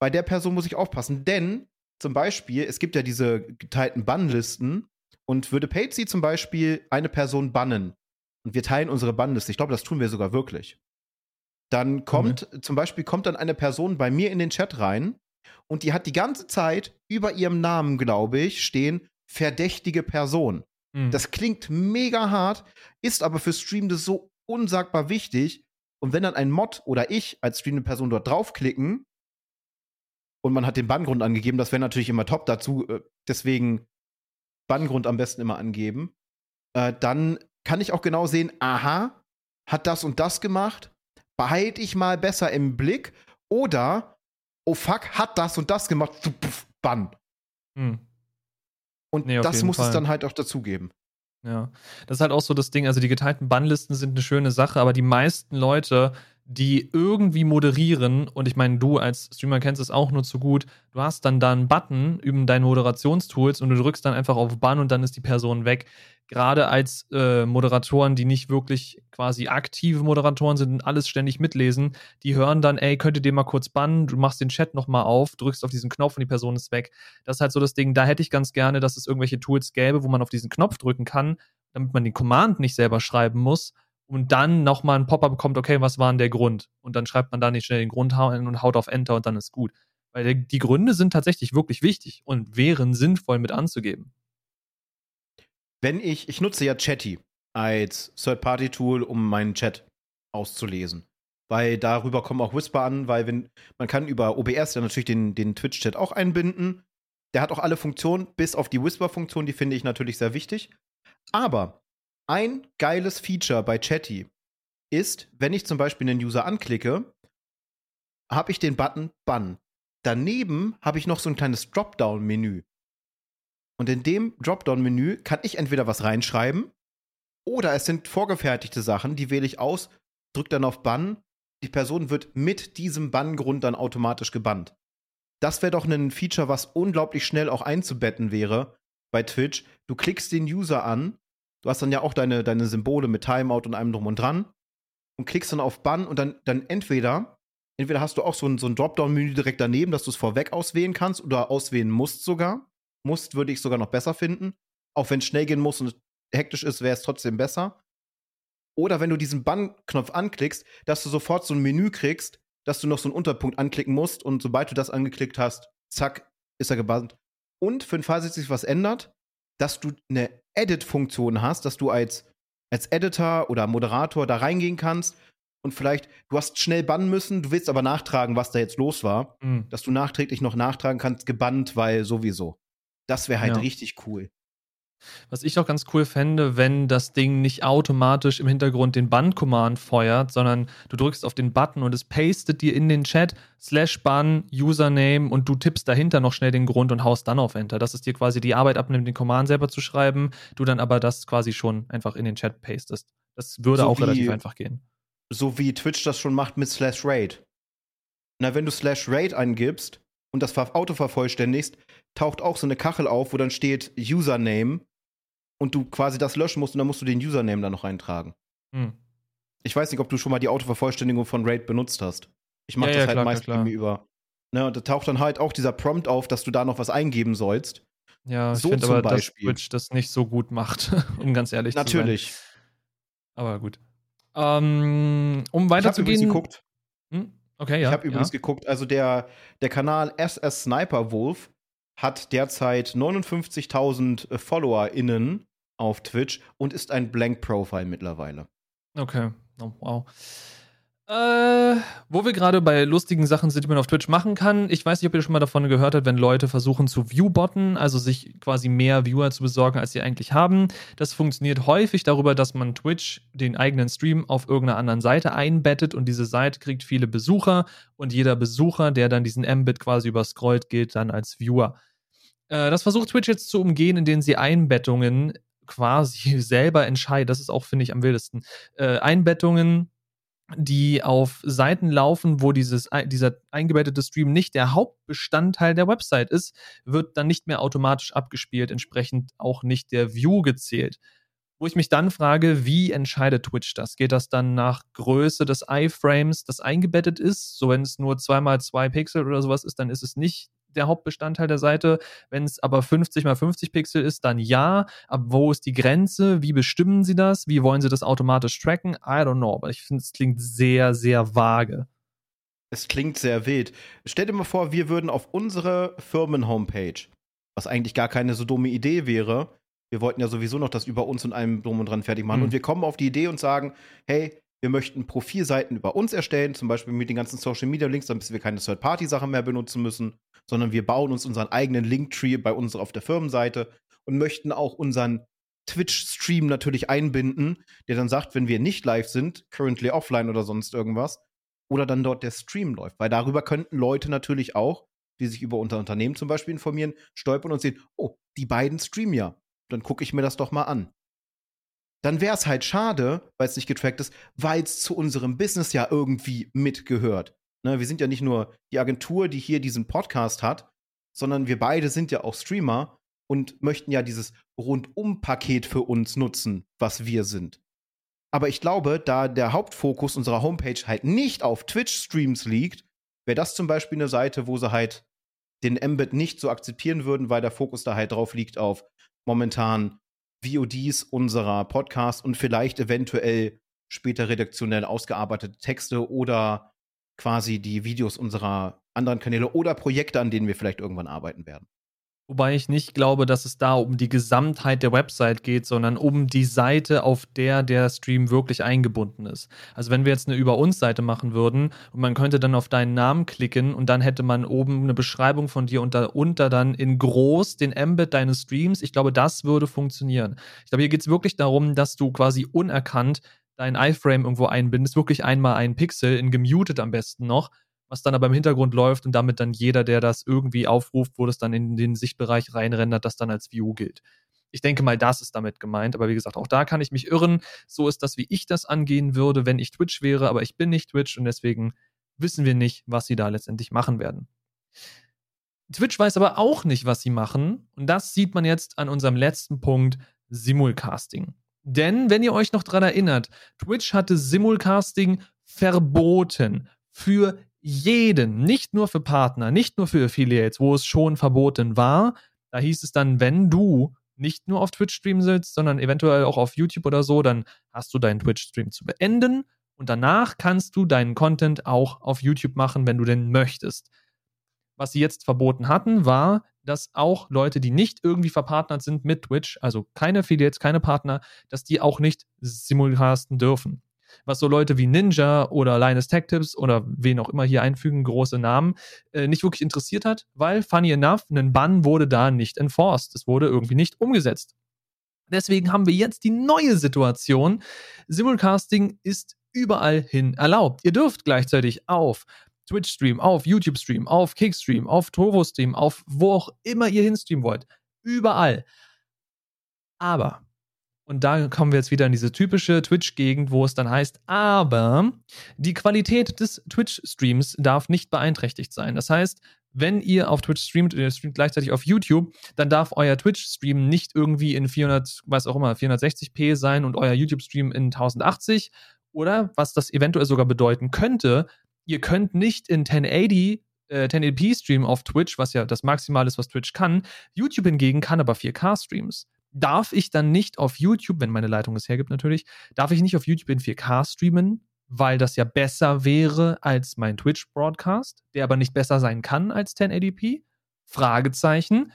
[SPEAKER 2] bei der Person muss ich aufpassen. Denn zum Beispiel, es gibt ja diese geteilten Bannlisten und würde Patsy zum Beispiel eine Person bannen und wir teilen unsere Bannliste, ich glaube, das tun wir sogar wirklich. Dann kommt, mhm. zum Beispiel kommt dann eine Person bei mir in den Chat rein und die hat die ganze Zeit über ihrem Namen, glaube ich, stehen verdächtige Person. Mhm. Das klingt mega hart, ist aber für Streamende so unsagbar wichtig. Und wenn dann ein Mod oder ich als streamende Person dort draufklicken und man hat den Banngrund angegeben, das wäre natürlich immer top dazu, äh, deswegen Banngrund am besten immer angeben, äh, dann kann ich auch genau sehen, aha, hat das und das gemacht, behalte ich mal besser im Blick oder, oh fuck, hat das und das gemacht, Bann. Hm. Und nee, das muss Fall. es dann halt auch dazugeben.
[SPEAKER 1] Ja, das ist halt auch so das Ding. Also, die geteilten Bannlisten sind eine schöne Sache, aber die meisten Leute, die irgendwie moderieren, und ich meine, du als Streamer kennst es auch nur zu gut, du hast dann da einen Button über deine Moderationstools und du drückst dann einfach auf Bann und dann ist die Person weg. Gerade als äh, Moderatoren, die nicht wirklich quasi aktive Moderatoren sind und alles ständig mitlesen, die hören dann, ey, könnt ihr den mal kurz bannen, du machst den Chat nochmal auf, drückst auf diesen Knopf und die Person ist weg. Das ist halt so das Ding, da hätte ich ganz gerne, dass es irgendwelche Tools gäbe, wo man auf diesen Knopf drücken kann, damit man den Command nicht selber schreiben muss und dann nochmal ein Pop-up bekommt, okay, was war denn der Grund? Und dann schreibt man da nicht schnell den Grund und haut auf Enter und dann ist gut. Weil die Gründe sind tatsächlich wirklich wichtig und wären sinnvoll mit anzugeben.
[SPEAKER 2] Wenn ich, ich nutze ja Chatty als Third-Party-Tool, um meinen Chat auszulesen. Weil darüber kommen auch Whisper an, weil wenn, man kann über OBS ja natürlich den, den Twitch-Chat auch einbinden. Der hat auch alle Funktionen, bis auf die Whisper-Funktion, die finde ich natürlich sehr wichtig. Aber ein geiles Feature bei Chatty ist, wenn ich zum Beispiel einen User anklicke, habe ich den Button Bann. Daneben habe ich noch so ein kleines Dropdown-Menü. Und in dem Dropdown-Menü kann ich entweder was reinschreiben oder es sind vorgefertigte Sachen, die wähle ich aus, drücke dann auf Bann. Die Person wird mit diesem Banngrund dann automatisch gebannt. Das wäre doch ein Feature, was unglaublich schnell auch einzubetten wäre bei Twitch. Du klickst den User an, du hast dann ja auch deine, deine Symbole mit Timeout und allem drum und dran und klickst dann auf Bann und dann, dann entweder, entweder hast du auch so ein, so ein Dropdown-Menü direkt daneben, dass du es vorweg auswählen kannst oder auswählen musst sogar musst, würde ich sogar noch besser finden. Auch wenn es schnell gehen muss und hektisch ist, wäre es trotzdem besser. Oder wenn du diesen Bann-Knopf anklickst, dass du sofort so ein Menü kriegst, dass du noch so einen Unterpunkt anklicken musst und sobald du das angeklickt hast, zack, ist er gebannt. Und für den Fall, dass sich was ändert, dass du eine Edit-Funktion hast, dass du als, als Editor oder Moderator da reingehen kannst und vielleicht, du hast schnell bannen müssen, du willst aber nachtragen, was da jetzt los war, mhm. dass du nachträglich noch nachtragen kannst, gebannt, weil sowieso. Das wäre halt ja. richtig cool.
[SPEAKER 1] Was ich auch ganz cool fände, wenn das Ding nicht automatisch im Hintergrund den Ban-Command feuert, sondern du drückst auf den Button und es pastet dir in den Chat slash Ban, Username und du tippst dahinter noch schnell den Grund und haust dann auf Enter. Dass es dir quasi die Arbeit abnimmt, den Command selber zu schreiben, du dann aber das quasi schon einfach in den Chat pastest. Das würde so auch wie, relativ einfach gehen.
[SPEAKER 2] So wie Twitch das schon macht mit slash Raid. Na, wenn du slash Raid eingibst und das Auto vervollständigst, taucht auch so eine Kachel auf, wo dann steht Username und du quasi das löschen musst und dann musst du den Username da noch eintragen. Hm. Ich weiß nicht, ob du schon mal die Autovervollständigung von Raid benutzt hast. Ich mache ja, das ja, halt klar, meist klar. über. Ne, und da taucht dann halt auch dieser Prompt auf, dass du da noch was eingeben sollst.
[SPEAKER 1] Ja, so ich finde aber, Beispiel. dass Twitch das nicht so gut macht, [laughs] um ganz ehrlich
[SPEAKER 2] Natürlich.
[SPEAKER 1] zu sein. Natürlich. Aber gut. Ähm, um weiterzugehen. Ich
[SPEAKER 2] habe geguckt. Hm? Okay, ja. Ich habe übrigens ja. geguckt, also der, der Kanal SS Sniper Wolf hat derzeit 59.000 äh, FollowerInnen auf Twitch und ist ein Blank Profile mittlerweile.
[SPEAKER 1] Okay, oh, wow. Äh, wo wir gerade bei lustigen Sachen sind, die man auf Twitch machen kann. Ich weiß nicht, ob ihr schon mal davon gehört habt, wenn Leute versuchen zu Viewbotten, also sich quasi mehr Viewer zu besorgen, als sie eigentlich haben. Das funktioniert häufig darüber, dass man Twitch, den eigenen Stream, auf irgendeiner anderen Seite einbettet und diese Seite kriegt viele Besucher und jeder Besucher, der dann diesen Mbit quasi überscrollt, gilt dann als Viewer. Äh, das versucht Twitch jetzt zu umgehen, indem sie Einbettungen quasi [laughs] selber entscheiden. Das ist auch, finde ich, am wildesten. Äh, Einbettungen, die auf Seiten laufen, wo dieses, dieser eingebettete Stream nicht der Hauptbestandteil der Website ist, wird dann nicht mehr automatisch abgespielt, entsprechend auch nicht der View gezählt. Wo ich mich dann frage, wie entscheidet Twitch das? Geht das dann nach Größe des iFrames, das eingebettet ist? So, wenn es nur 2x2 Pixel oder sowas ist, dann ist es nicht der Hauptbestandteil der Seite. Wenn es aber 50 mal 50 Pixel ist, dann ja. Aber wo ist die Grenze? Wie bestimmen sie das? Wie wollen sie das automatisch tracken? I don't know. Aber ich finde, es klingt sehr, sehr vage.
[SPEAKER 2] Es klingt sehr wild. Stell dir mal vor, wir würden auf unsere Firmen-Homepage, was eigentlich gar keine so dumme Idee wäre, wir wollten ja sowieso noch das über uns und einem drum und dran fertig machen. Mhm. Und wir kommen auf die Idee und sagen, hey, wir möchten Profilseiten über uns erstellen, zum Beispiel mit den ganzen Social Media Links, damit wir keine Third-Party-Sachen mehr benutzen müssen, sondern wir bauen uns unseren eigenen Linktree bei uns auf der Firmenseite und möchten auch unseren Twitch-Stream natürlich einbinden, der dann sagt, wenn wir nicht live sind, currently offline oder sonst irgendwas, oder dann dort der Stream läuft. Weil darüber könnten Leute natürlich auch, die sich über unser Unternehmen zum Beispiel informieren, stolpern und sehen, oh, die beiden streamen ja. Dann gucke ich mir das doch mal an. Dann wäre es halt schade, weil es nicht getrackt ist, weil es zu unserem Business ja irgendwie mitgehört. Ne, wir sind ja nicht nur die Agentur, die hier diesen Podcast hat, sondern wir beide sind ja auch Streamer und möchten ja dieses Rundum-Paket für uns nutzen, was wir sind. Aber ich glaube, da der Hauptfokus unserer Homepage halt nicht auf Twitch-Streams liegt, wäre das zum Beispiel eine Seite, wo sie halt den Embed nicht so akzeptieren würden, weil der Fokus da halt drauf liegt auf momentan VODs unserer Podcasts und vielleicht eventuell später redaktionell ausgearbeitete Texte oder quasi die Videos unserer anderen Kanäle oder Projekte, an denen wir vielleicht irgendwann arbeiten werden.
[SPEAKER 1] Wobei ich nicht glaube, dass es da um die Gesamtheit der Website geht, sondern um die Seite, auf der der Stream wirklich eingebunden ist. Also wenn wir jetzt eine Über uns Seite machen würden und man könnte dann auf deinen Namen klicken und dann hätte man oben eine Beschreibung von dir und darunter dann in groß den Embed deines Streams. Ich glaube, das würde funktionieren. Ich glaube, hier geht es wirklich darum, dass du quasi unerkannt dein iFrame irgendwo einbindest, wirklich einmal ein Pixel, in gemutet am besten noch was dann aber im Hintergrund läuft und damit dann jeder, der das irgendwie aufruft, wo das dann in den Sichtbereich reinrendert, das dann als View gilt. Ich denke mal, das ist damit gemeint. Aber wie gesagt, auch da kann ich mich irren. So ist das, wie ich das angehen würde, wenn ich Twitch wäre. Aber ich bin nicht Twitch und deswegen wissen wir nicht, was sie da letztendlich machen werden. Twitch weiß aber auch nicht, was sie machen. Und das sieht man jetzt an unserem letzten Punkt, Simulcasting. Denn, wenn ihr euch noch dran erinnert, Twitch hatte Simulcasting verboten für jeden, nicht nur für Partner, nicht nur für Affiliates, wo es schon verboten war. Da hieß es dann, wenn du nicht nur auf Twitch streamen sitzt, sondern eventuell auch auf YouTube oder so, dann hast du deinen Twitch-Stream zu beenden und danach kannst du deinen Content auch auf YouTube machen, wenn du denn möchtest. Was sie jetzt verboten hatten, war, dass auch Leute, die nicht irgendwie verpartnert sind mit Twitch, also keine Affiliates, keine Partner, dass die auch nicht simulcasten dürfen was so Leute wie Ninja oder Linus Tech Tips oder wen auch immer hier einfügen, große Namen, äh, nicht wirklich interessiert hat, weil, funny enough, ein Bann wurde da nicht enforced. Es wurde irgendwie nicht umgesetzt. Deswegen haben wir jetzt die neue Situation. Simulcasting ist überall hin erlaubt. Ihr dürft gleichzeitig auf Twitch-Stream, auf YouTube-Stream, auf Kick-Stream, auf Trovo-Stream, auf wo auch immer ihr hinstreamen wollt. Überall. Aber und da kommen wir jetzt wieder in diese typische Twitch-Gegend, wo es dann heißt, aber die Qualität des Twitch-Streams darf nicht beeinträchtigt sein. Das heißt, wenn ihr auf Twitch streamt und ihr streamt gleichzeitig auf YouTube, dann darf euer Twitch-Stream nicht irgendwie in 400, was auch immer, 460p sein und euer YouTube-Stream in 1080. Oder was das eventuell sogar bedeuten könnte, ihr könnt nicht in 1080 1080p äh, streamen auf Twitch, was ja das Maximal ist, was Twitch kann. YouTube hingegen kann aber 4K Streams darf ich dann nicht auf YouTube, wenn meine Leitung es hergibt natürlich, darf ich nicht auf YouTube in 4K streamen, weil das ja besser wäre als mein Twitch-Broadcast, der aber nicht besser sein kann als 1080p? Fragezeichen.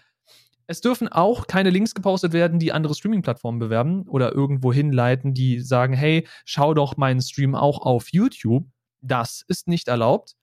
[SPEAKER 1] Es dürfen auch keine Links gepostet werden, die andere Streaming-Plattformen bewerben oder irgendwo hinleiten, die sagen, hey, schau doch meinen Stream auch auf YouTube. Das ist nicht erlaubt.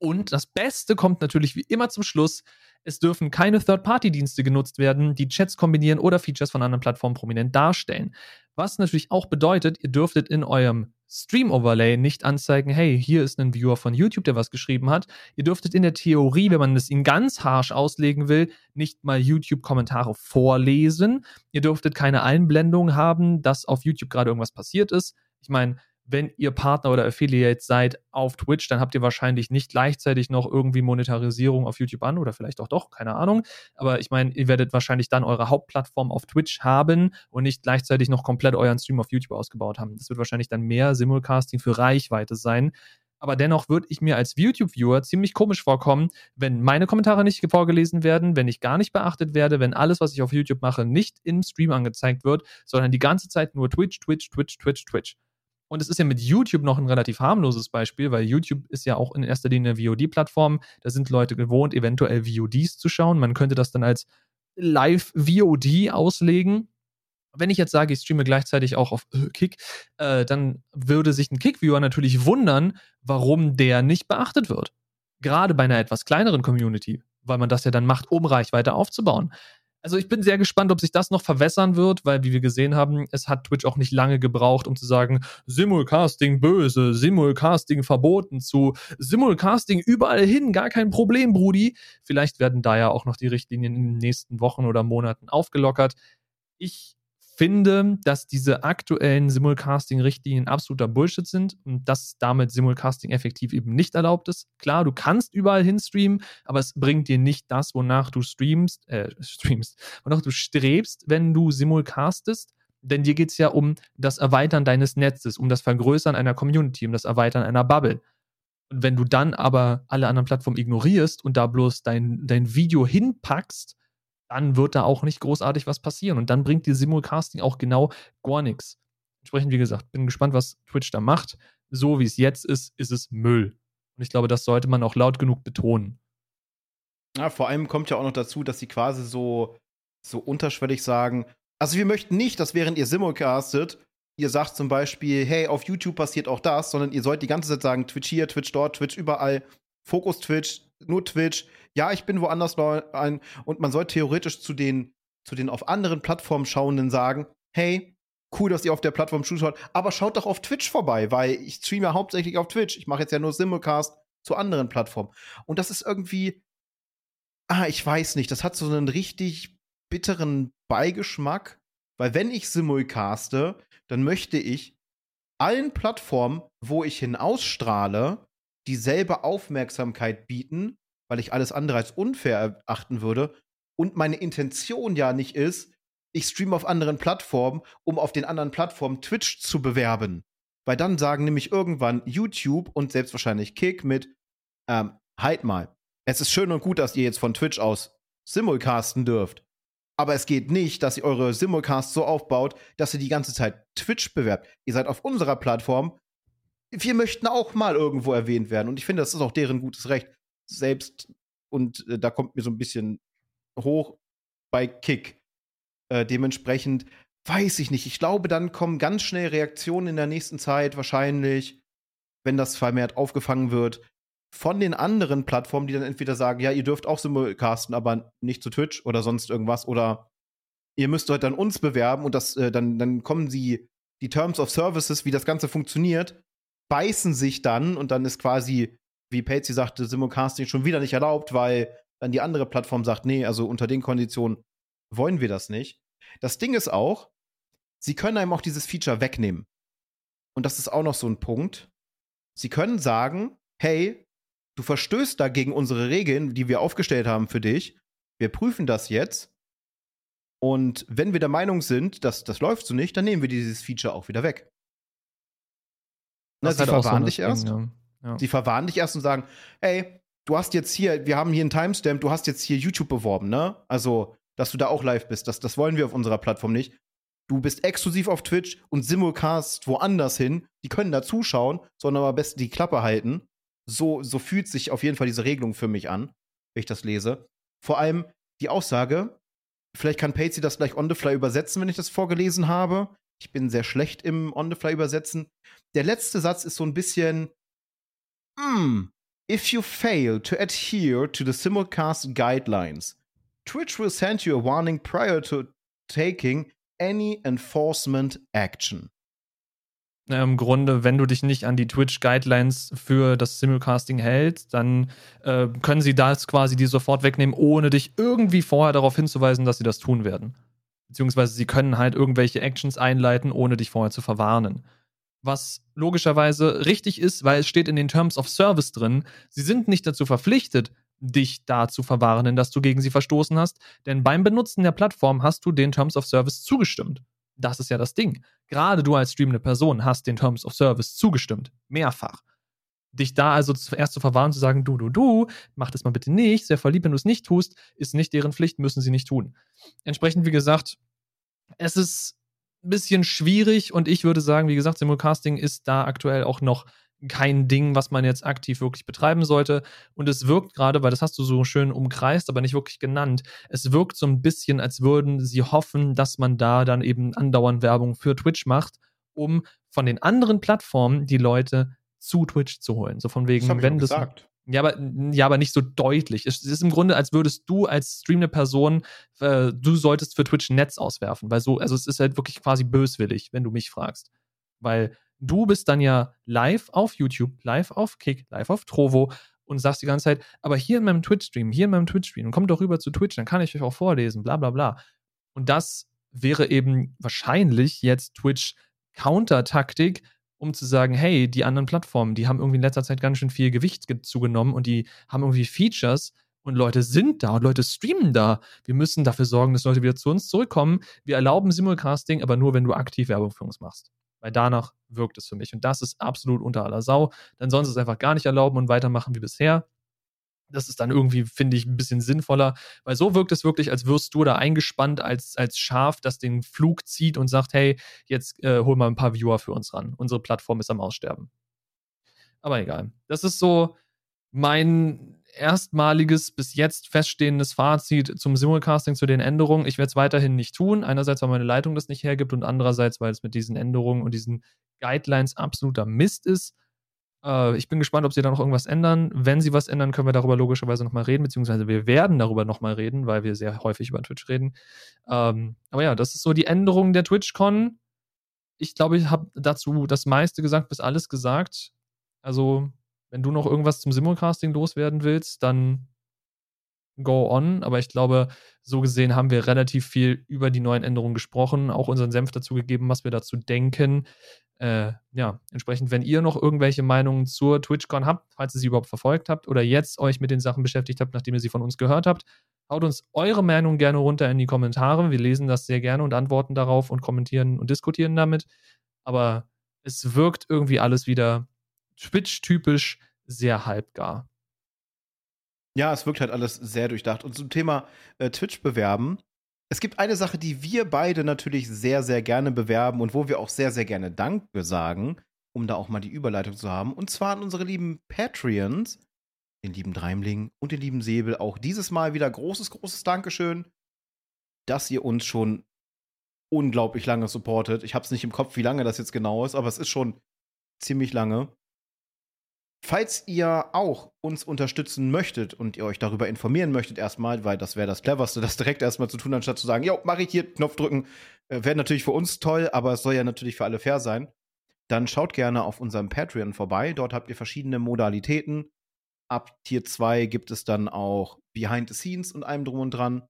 [SPEAKER 1] Und das Beste kommt natürlich wie immer zum Schluss. Es dürfen keine Third-Party-Dienste genutzt werden, die Chats kombinieren oder Features von anderen Plattformen prominent darstellen. Was natürlich auch bedeutet, ihr dürftet in eurem Stream-Overlay nicht anzeigen, hey, hier ist ein Viewer von YouTube, der was geschrieben hat. Ihr dürftet in der Theorie, wenn man es ihnen ganz harsh auslegen will, nicht mal YouTube-Kommentare vorlesen. Ihr dürftet keine Einblendung haben, dass auf YouTube gerade irgendwas passiert ist. Ich meine, wenn ihr Partner oder Affiliate seid auf Twitch, dann habt ihr wahrscheinlich nicht gleichzeitig noch irgendwie Monetarisierung auf YouTube an oder vielleicht auch doch, keine Ahnung. Aber ich meine, ihr werdet wahrscheinlich dann eure Hauptplattform auf Twitch haben und nicht gleichzeitig noch komplett euren Stream auf YouTube ausgebaut haben. Das wird wahrscheinlich dann mehr Simulcasting für Reichweite sein. Aber dennoch würde ich mir als YouTube-Viewer ziemlich komisch vorkommen, wenn meine Kommentare nicht vorgelesen werden, wenn ich gar nicht beachtet werde, wenn alles, was ich auf YouTube mache, nicht im Stream angezeigt wird, sondern die ganze Zeit nur Twitch, Twitch, Twitch, Twitch, Twitch. Und es ist ja mit YouTube noch ein relativ harmloses Beispiel, weil YouTube ist ja auch in erster Linie eine VOD-Plattform. Da sind Leute gewohnt, eventuell VODs zu schauen. Man könnte das dann als Live-VOD auslegen. Wenn ich jetzt sage, ich streame gleichzeitig auch auf äh, Kick, äh, dann würde sich ein Kick-Viewer natürlich wundern, warum der nicht beachtet wird. Gerade bei einer etwas kleineren Community, weil man das ja dann macht, um Reichweite aufzubauen. Also ich bin sehr gespannt, ob sich das noch verwässern wird, weil wie wir gesehen haben, es hat Twitch auch nicht lange gebraucht, um zu sagen, Simulcasting böse, Simulcasting verboten zu Simulcasting überall hin, gar kein Problem, Brudi. Vielleicht werden da ja auch noch die Richtlinien in den nächsten Wochen oder Monaten aufgelockert. Ich finde, dass diese aktuellen Simulcasting-Richtlinien absoluter Bullshit sind und dass damit Simulcasting effektiv eben nicht erlaubt ist. Klar, du kannst überall hin streamen, aber es bringt dir nicht das, wonach du streamst, äh, [laughs] streamst, wonach du strebst, wenn du simulcastest. Denn dir geht es ja um das Erweitern deines Netzes, um das Vergrößern einer Community, um das Erweitern einer Bubble. Und wenn du dann aber alle anderen Plattformen ignorierst und da bloß dein, dein Video hinpackst, dann wird da auch nicht großartig was passieren. Und dann bringt die Simulcasting auch genau gar nichts. Entsprechend, wie gesagt, bin gespannt, was Twitch da macht. So wie es jetzt ist, ist es Müll. Und ich glaube, das sollte man auch laut genug betonen.
[SPEAKER 2] Ja, vor allem kommt ja auch noch dazu, dass sie quasi so, so unterschwellig sagen, also wir möchten nicht, dass während ihr simulcastet, ihr sagt zum Beispiel, hey, auf YouTube passiert auch das, sondern ihr sollt die ganze Zeit sagen, Twitch hier, Twitch dort, Twitch überall, Fokus Twitch, nur Twitch, ja, ich bin woanders ein und man soll theoretisch zu den, zu den auf anderen Plattformen schauenden sagen, hey, cool, dass ihr auf der Plattform zuschaut, aber schaut doch auf Twitch vorbei, weil ich streame hauptsächlich auf Twitch. Ich mache jetzt ja nur Simulcast zu anderen Plattformen. Und das ist irgendwie, ah, ich weiß nicht, das hat so einen richtig bitteren Beigeschmack, weil wenn ich Simulcaste, dann möchte ich allen Plattformen, wo ich hin ausstrahle, dieselbe Aufmerksamkeit bieten, weil ich alles andere als unfair erachten würde. Und meine Intention ja nicht ist, ich streame auf anderen Plattformen, um auf den anderen Plattformen Twitch zu bewerben. Weil dann sagen nämlich irgendwann YouTube und selbst Kick mit, ähm, halt mal, es ist schön und gut, dass ihr jetzt von Twitch aus simulcasten dürft. Aber es geht nicht, dass ihr eure Simulcasts so aufbaut, dass ihr die ganze Zeit Twitch bewerbt. Ihr seid auf unserer Plattform. Wir möchten auch mal irgendwo erwähnt werden. Und ich finde, das ist auch deren gutes Recht. Selbst, und äh, da kommt mir so ein bisschen hoch bei Kick. Äh, dementsprechend weiß ich nicht. Ich glaube, dann kommen ganz schnell Reaktionen in der nächsten Zeit, wahrscheinlich, wenn das vermehrt aufgefangen wird, von den anderen Plattformen, die dann entweder sagen, ja, ihr dürft auch simulcasten, aber nicht zu Twitch oder sonst irgendwas oder ihr müsst heute dann uns bewerben und das, äh, dann, dann kommen sie, die Terms of Services, wie das Ganze funktioniert, beißen sich dann und dann ist quasi, wie Patsy sagte, Simulcasting schon wieder nicht erlaubt, weil dann die andere Plattform sagt, nee, also unter den Konditionen wollen wir das nicht. Das Ding ist auch, sie können einem auch dieses Feature wegnehmen. Und das ist auch noch so ein Punkt. Sie können sagen, hey, du verstößt da gegen unsere Regeln, die wir aufgestellt haben für dich. Wir prüfen das jetzt. Und wenn wir der Meinung sind, dass das läuft so nicht, dann nehmen wir dieses Feature auch wieder weg. Na, sie halt verwarnen so dich erst. Ding, ja. Ja. Sie verwarnen dich erst und sagen, hey, du hast jetzt hier, wir haben hier einen Timestamp, du hast jetzt hier YouTube beworben, ne? Also, dass du da auch live bist. Das, das wollen wir auf unserer Plattform nicht. Du bist exklusiv auf Twitch und simulcast woanders hin. Die können da zuschauen, sondern am besten die Klappe halten so, so fühlt sich auf jeden Fall diese Regelung für mich an, wenn ich das lese. Vor allem die Aussage, vielleicht kann Patsy das gleich on the fly übersetzen, wenn ich das vorgelesen habe. Ich bin sehr schlecht im on the fly übersetzen. Der letzte Satz ist so ein bisschen, hmm, if you fail to adhere to the simulcast guidelines, Twitch will send you a warning prior to taking any enforcement action
[SPEAKER 1] im Grunde, wenn du dich nicht an die Twitch-Guidelines für das Simulcasting hältst, dann äh, können sie das quasi dir sofort wegnehmen, ohne dich irgendwie vorher darauf hinzuweisen, dass sie das tun werden. Beziehungsweise sie können halt irgendwelche Actions einleiten, ohne dich vorher zu verwarnen. Was logischerweise richtig ist, weil es steht in den Terms of Service drin, sie sind nicht dazu verpflichtet, dich da zu verwarnen, dass du gegen sie verstoßen hast, denn beim Benutzen der Plattform hast du den Terms of Service zugestimmt. Das ist ja das Ding. Gerade du als streamende Person hast den Terms of Service zugestimmt. Mehrfach. Dich da also zuerst zu verwahren, zu sagen, du, du, du, mach das mal bitte nicht, sehr voll lieb, wenn du es nicht tust, ist nicht deren Pflicht, müssen sie nicht tun. Entsprechend, wie gesagt, es ist ein bisschen schwierig und ich würde sagen, wie gesagt, Simulcasting ist da aktuell auch noch kein Ding, was man jetzt aktiv wirklich betreiben sollte. Und es wirkt gerade, weil das hast du so schön umkreist, aber nicht wirklich genannt, es wirkt so ein bisschen, als würden sie hoffen, dass man da dann eben andauernd Werbung für Twitch macht, um von den anderen Plattformen die Leute zu Twitch zu holen. So von wegen, das wenn das. Gesagt. Ja, aber, ja, aber nicht so deutlich. Es ist im Grunde, als würdest du als streamende Person, äh, du solltest für Twitch ein Netz auswerfen, weil so, also es ist halt wirklich quasi böswillig, wenn du mich fragst. Weil du bist dann ja live auf YouTube, live auf Kick, live auf Trovo und sagst die ganze Zeit, aber hier in meinem Twitch-Stream, hier in meinem Twitch-Stream, kommt doch rüber zu Twitch, dann kann ich euch auch vorlesen, bla bla bla. Und das wäre eben wahrscheinlich jetzt Twitch Counter-Taktik, um zu sagen, hey, die anderen Plattformen, die haben irgendwie in letzter Zeit ganz schön viel Gewicht zugenommen und die haben irgendwie Features und Leute sind da und Leute streamen da. Wir müssen dafür sorgen, dass Leute wieder zu uns zurückkommen. Wir erlauben Simulcasting, aber nur, wenn du aktiv Werbung für uns machst. Weil danach wirkt es für mich. Und das ist absolut unter aller Sau. Dann sollen sie es einfach gar nicht erlauben und weitermachen wie bisher. Das ist dann irgendwie, finde ich, ein bisschen sinnvoller, weil so wirkt es wirklich, als wirst du da eingespannt als, als Schaf, das den Flug zieht und sagt, hey, jetzt äh, hol mal ein paar Viewer für uns ran. Unsere Plattform ist am Aussterben. Aber egal. Das ist so mein erstmaliges, bis jetzt feststehendes Fazit zum Simulcasting, zu den Änderungen. Ich werde es weiterhin nicht tun. Einerseits, weil meine Leitung das nicht hergibt und andererseits, weil es mit diesen Änderungen und diesen Guidelines absoluter Mist ist. Äh, ich bin gespannt, ob sie da noch irgendwas ändern. Wenn sie was ändern, können wir darüber logischerweise nochmal reden, beziehungsweise wir werden darüber nochmal reden, weil wir sehr häufig über Twitch reden. Ähm, aber ja, das ist so die Änderung der TwitchCon. Ich glaube, ich habe dazu das meiste gesagt, bis alles gesagt. Also wenn du noch irgendwas zum Simulcasting loswerden willst, dann go on. Aber ich glaube, so gesehen haben wir relativ viel über die neuen Änderungen gesprochen, auch unseren Senf dazu gegeben, was wir dazu denken. Äh, ja, entsprechend, wenn ihr noch irgendwelche Meinungen zur TwitchCon habt, falls ihr sie überhaupt verfolgt habt oder jetzt euch mit den Sachen beschäftigt habt, nachdem ihr sie von uns gehört habt, haut uns eure Meinung gerne runter in die Kommentare. Wir lesen das sehr gerne und antworten darauf und kommentieren und diskutieren damit. Aber es wirkt irgendwie alles wieder Twitch-typisch sehr halbgar.
[SPEAKER 2] Ja, es wirkt halt alles sehr durchdacht. Und zum Thema äh, Twitch bewerben. Es gibt eine Sache, die wir beide natürlich sehr, sehr gerne bewerben und wo wir auch sehr, sehr gerne Danke sagen, um da auch mal die Überleitung zu haben. Und zwar an unsere lieben Patreons, den lieben Dreimling und den lieben Säbel. Auch dieses Mal wieder großes, großes Dankeschön, dass ihr uns schon unglaublich lange supportet. Ich habe es nicht im Kopf, wie lange das jetzt genau ist, aber es ist schon ziemlich lange. Falls ihr auch uns unterstützen möchtet und ihr euch darüber informieren möchtet erstmal, weil das wäre das cleverste, das direkt erstmal zu tun, anstatt zu sagen, jo, mache ich hier, Knopf drücken, äh, wäre natürlich für uns toll, aber es soll ja natürlich für alle fair sein. Dann schaut gerne auf unserem Patreon vorbei. Dort habt ihr verschiedene Modalitäten. Ab Tier 2 gibt es dann auch Behind the Scenes und allem drum und dran.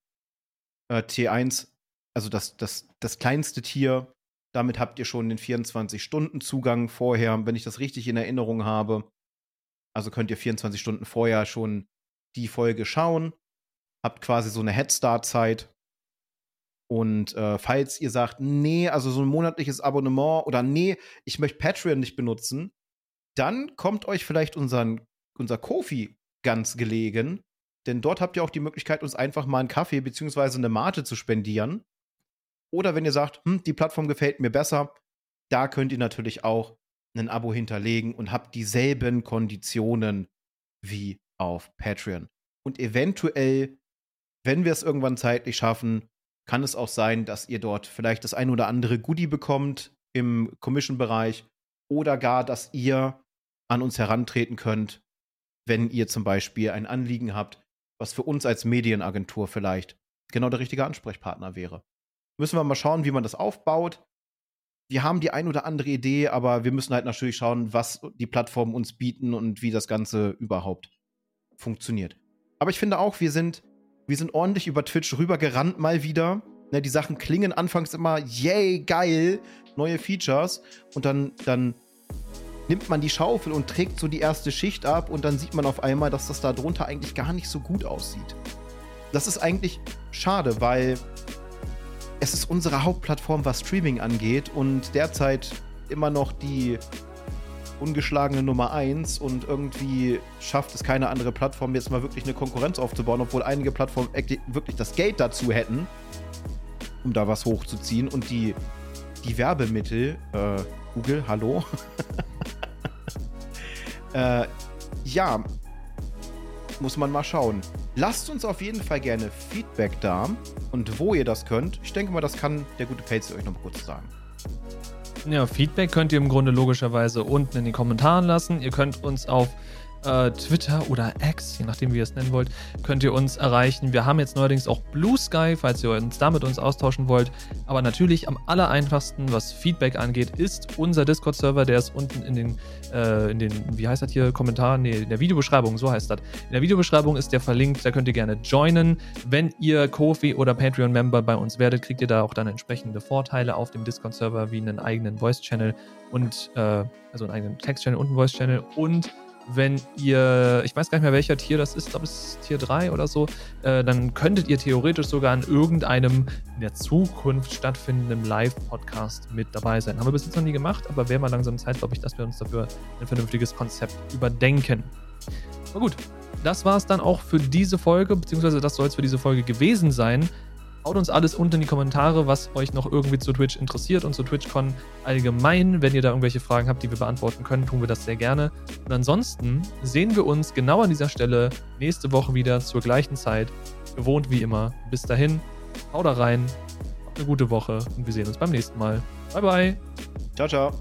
[SPEAKER 2] Äh, Tier 1, also das, das, das kleinste Tier, damit habt ihr schon den 24-Stunden-Zugang vorher, wenn ich das richtig in Erinnerung habe. Also könnt ihr 24 Stunden vorher schon die Folge schauen, habt quasi so eine Headstart-Zeit. Und äh, falls ihr sagt, nee, also so ein monatliches Abonnement oder nee, ich möchte Patreon nicht benutzen, dann kommt euch vielleicht unseren, unser Kofi ganz gelegen. Denn dort habt ihr auch die Möglichkeit, uns einfach mal einen Kaffee bzw. eine Mate zu spendieren. Oder wenn ihr sagt, hm, die Plattform gefällt mir besser, da könnt ihr natürlich auch ein Abo hinterlegen und habt dieselben Konditionen wie auf Patreon. Und eventuell, wenn wir es irgendwann zeitlich schaffen, kann es auch sein, dass ihr dort vielleicht das ein oder andere Goodie bekommt im Commission-Bereich oder gar, dass ihr an uns herantreten könnt, wenn ihr zum Beispiel ein Anliegen habt, was für uns als Medienagentur vielleicht genau der richtige Ansprechpartner wäre. Müssen wir mal schauen, wie man das aufbaut wir haben die ein oder andere Idee, aber wir müssen halt natürlich schauen, was die Plattformen uns bieten und wie das Ganze überhaupt funktioniert. Aber ich finde auch, wir sind, wir sind ordentlich über Twitch rübergerannt mal wieder. Ne, die Sachen klingen anfangs immer, yay, geil, neue Features. Und dann, dann nimmt man die Schaufel und trägt so die erste Schicht ab und dann sieht man auf einmal, dass das da drunter eigentlich gar nicht so gut aussieht. Das ist eigentlich schade, weil es ist unsere Hauptplattform, was Streaming angeht und derzeit immer noch die ungeschlagene Nummer 1 und irgendwie schafft es keine andere Plattform jetzt mal wirklich eine Konkurrenz aufzubauen, obwohl einige Plattformen wirklich das Geld dazu hätten, um da was hochzuziehen und die, die Werbemittel, äh, Google, hallo? [laughs] äh, ja, muss man mal schauen. Lasst uns auf jeden Fall gerne Feedback da und wo ihr das könnt. Ich denke mal, das kann der gute Pelz euch noch mal kurz sagen.
[SPEAKER 1] Ja, Feedback könnt ihr im Grunde logischerweise unten in den Kommentaren lassen. Ihr könnt uns auf äh, Twitter oder X, je nachdem, wie ihr es nennen wollt, könnt ihr uns erreichen. Wir haben jetzt neuerdings auch Blue Sky, falls ihr uns da mit uns austauschen wollt. Aber natürlich am aller einfachsten, was Feedback angeht, ist unser Discord-Server. Der ist unten in den, äh, in den, wie heißt das hier, Kommentaren? Nee, in der Videobeschreibung, so heißt das. In der Videobeschreibung ist der verlinkt, da könnt ihr gerne joinen. Wenn ihr Kofi oder Patreon-Member bei uns werdet, kriegt ihr da auch dann entsprechende Vorteile auf dem Discord-Server, wie einen eigenen Voice-Channel und, äh, also einen eigenen Text-Channel und einen Voice-Channel und wenn ihr, ich weiß gar nicht mehr welcher Tier das ist, glaube es Tier 3 oder so, äh, dann könntet ihr theoretisch sogar an irgendeinem in der Zukunft stattfindenden Live-Podcast mit dabei sein. Haben wir bis jetzt noch nie gemacht, aber wäre mal langsam Zeit, glaube ich, dass wir uns dafür ein vernünftiges Konzept überdenken. Na gut, das war es dann auch für diese Folge, beziehungsweise das soll es für diese Folge gewesen sein. Haut uns alles unten in die Kommentare, was euch noch irgendwie zu Twitch interessiert und zu TwitchCon allgemein. Wenn ihr da irgendwelche Fragen habt, die wir beantworten können, tun wir das sehr gerne. Und ansonsten sehen wir uns genau an dieser Stelle nächste Woche wieder zur gleichen Zeit. Gewohnt wie immer. Bis dahin, haut da rein, habt eine gute Woche und wir sehen uns beim nächsten Mal. Bye, bye.
[SPEAKER 2] Ciao, ciao.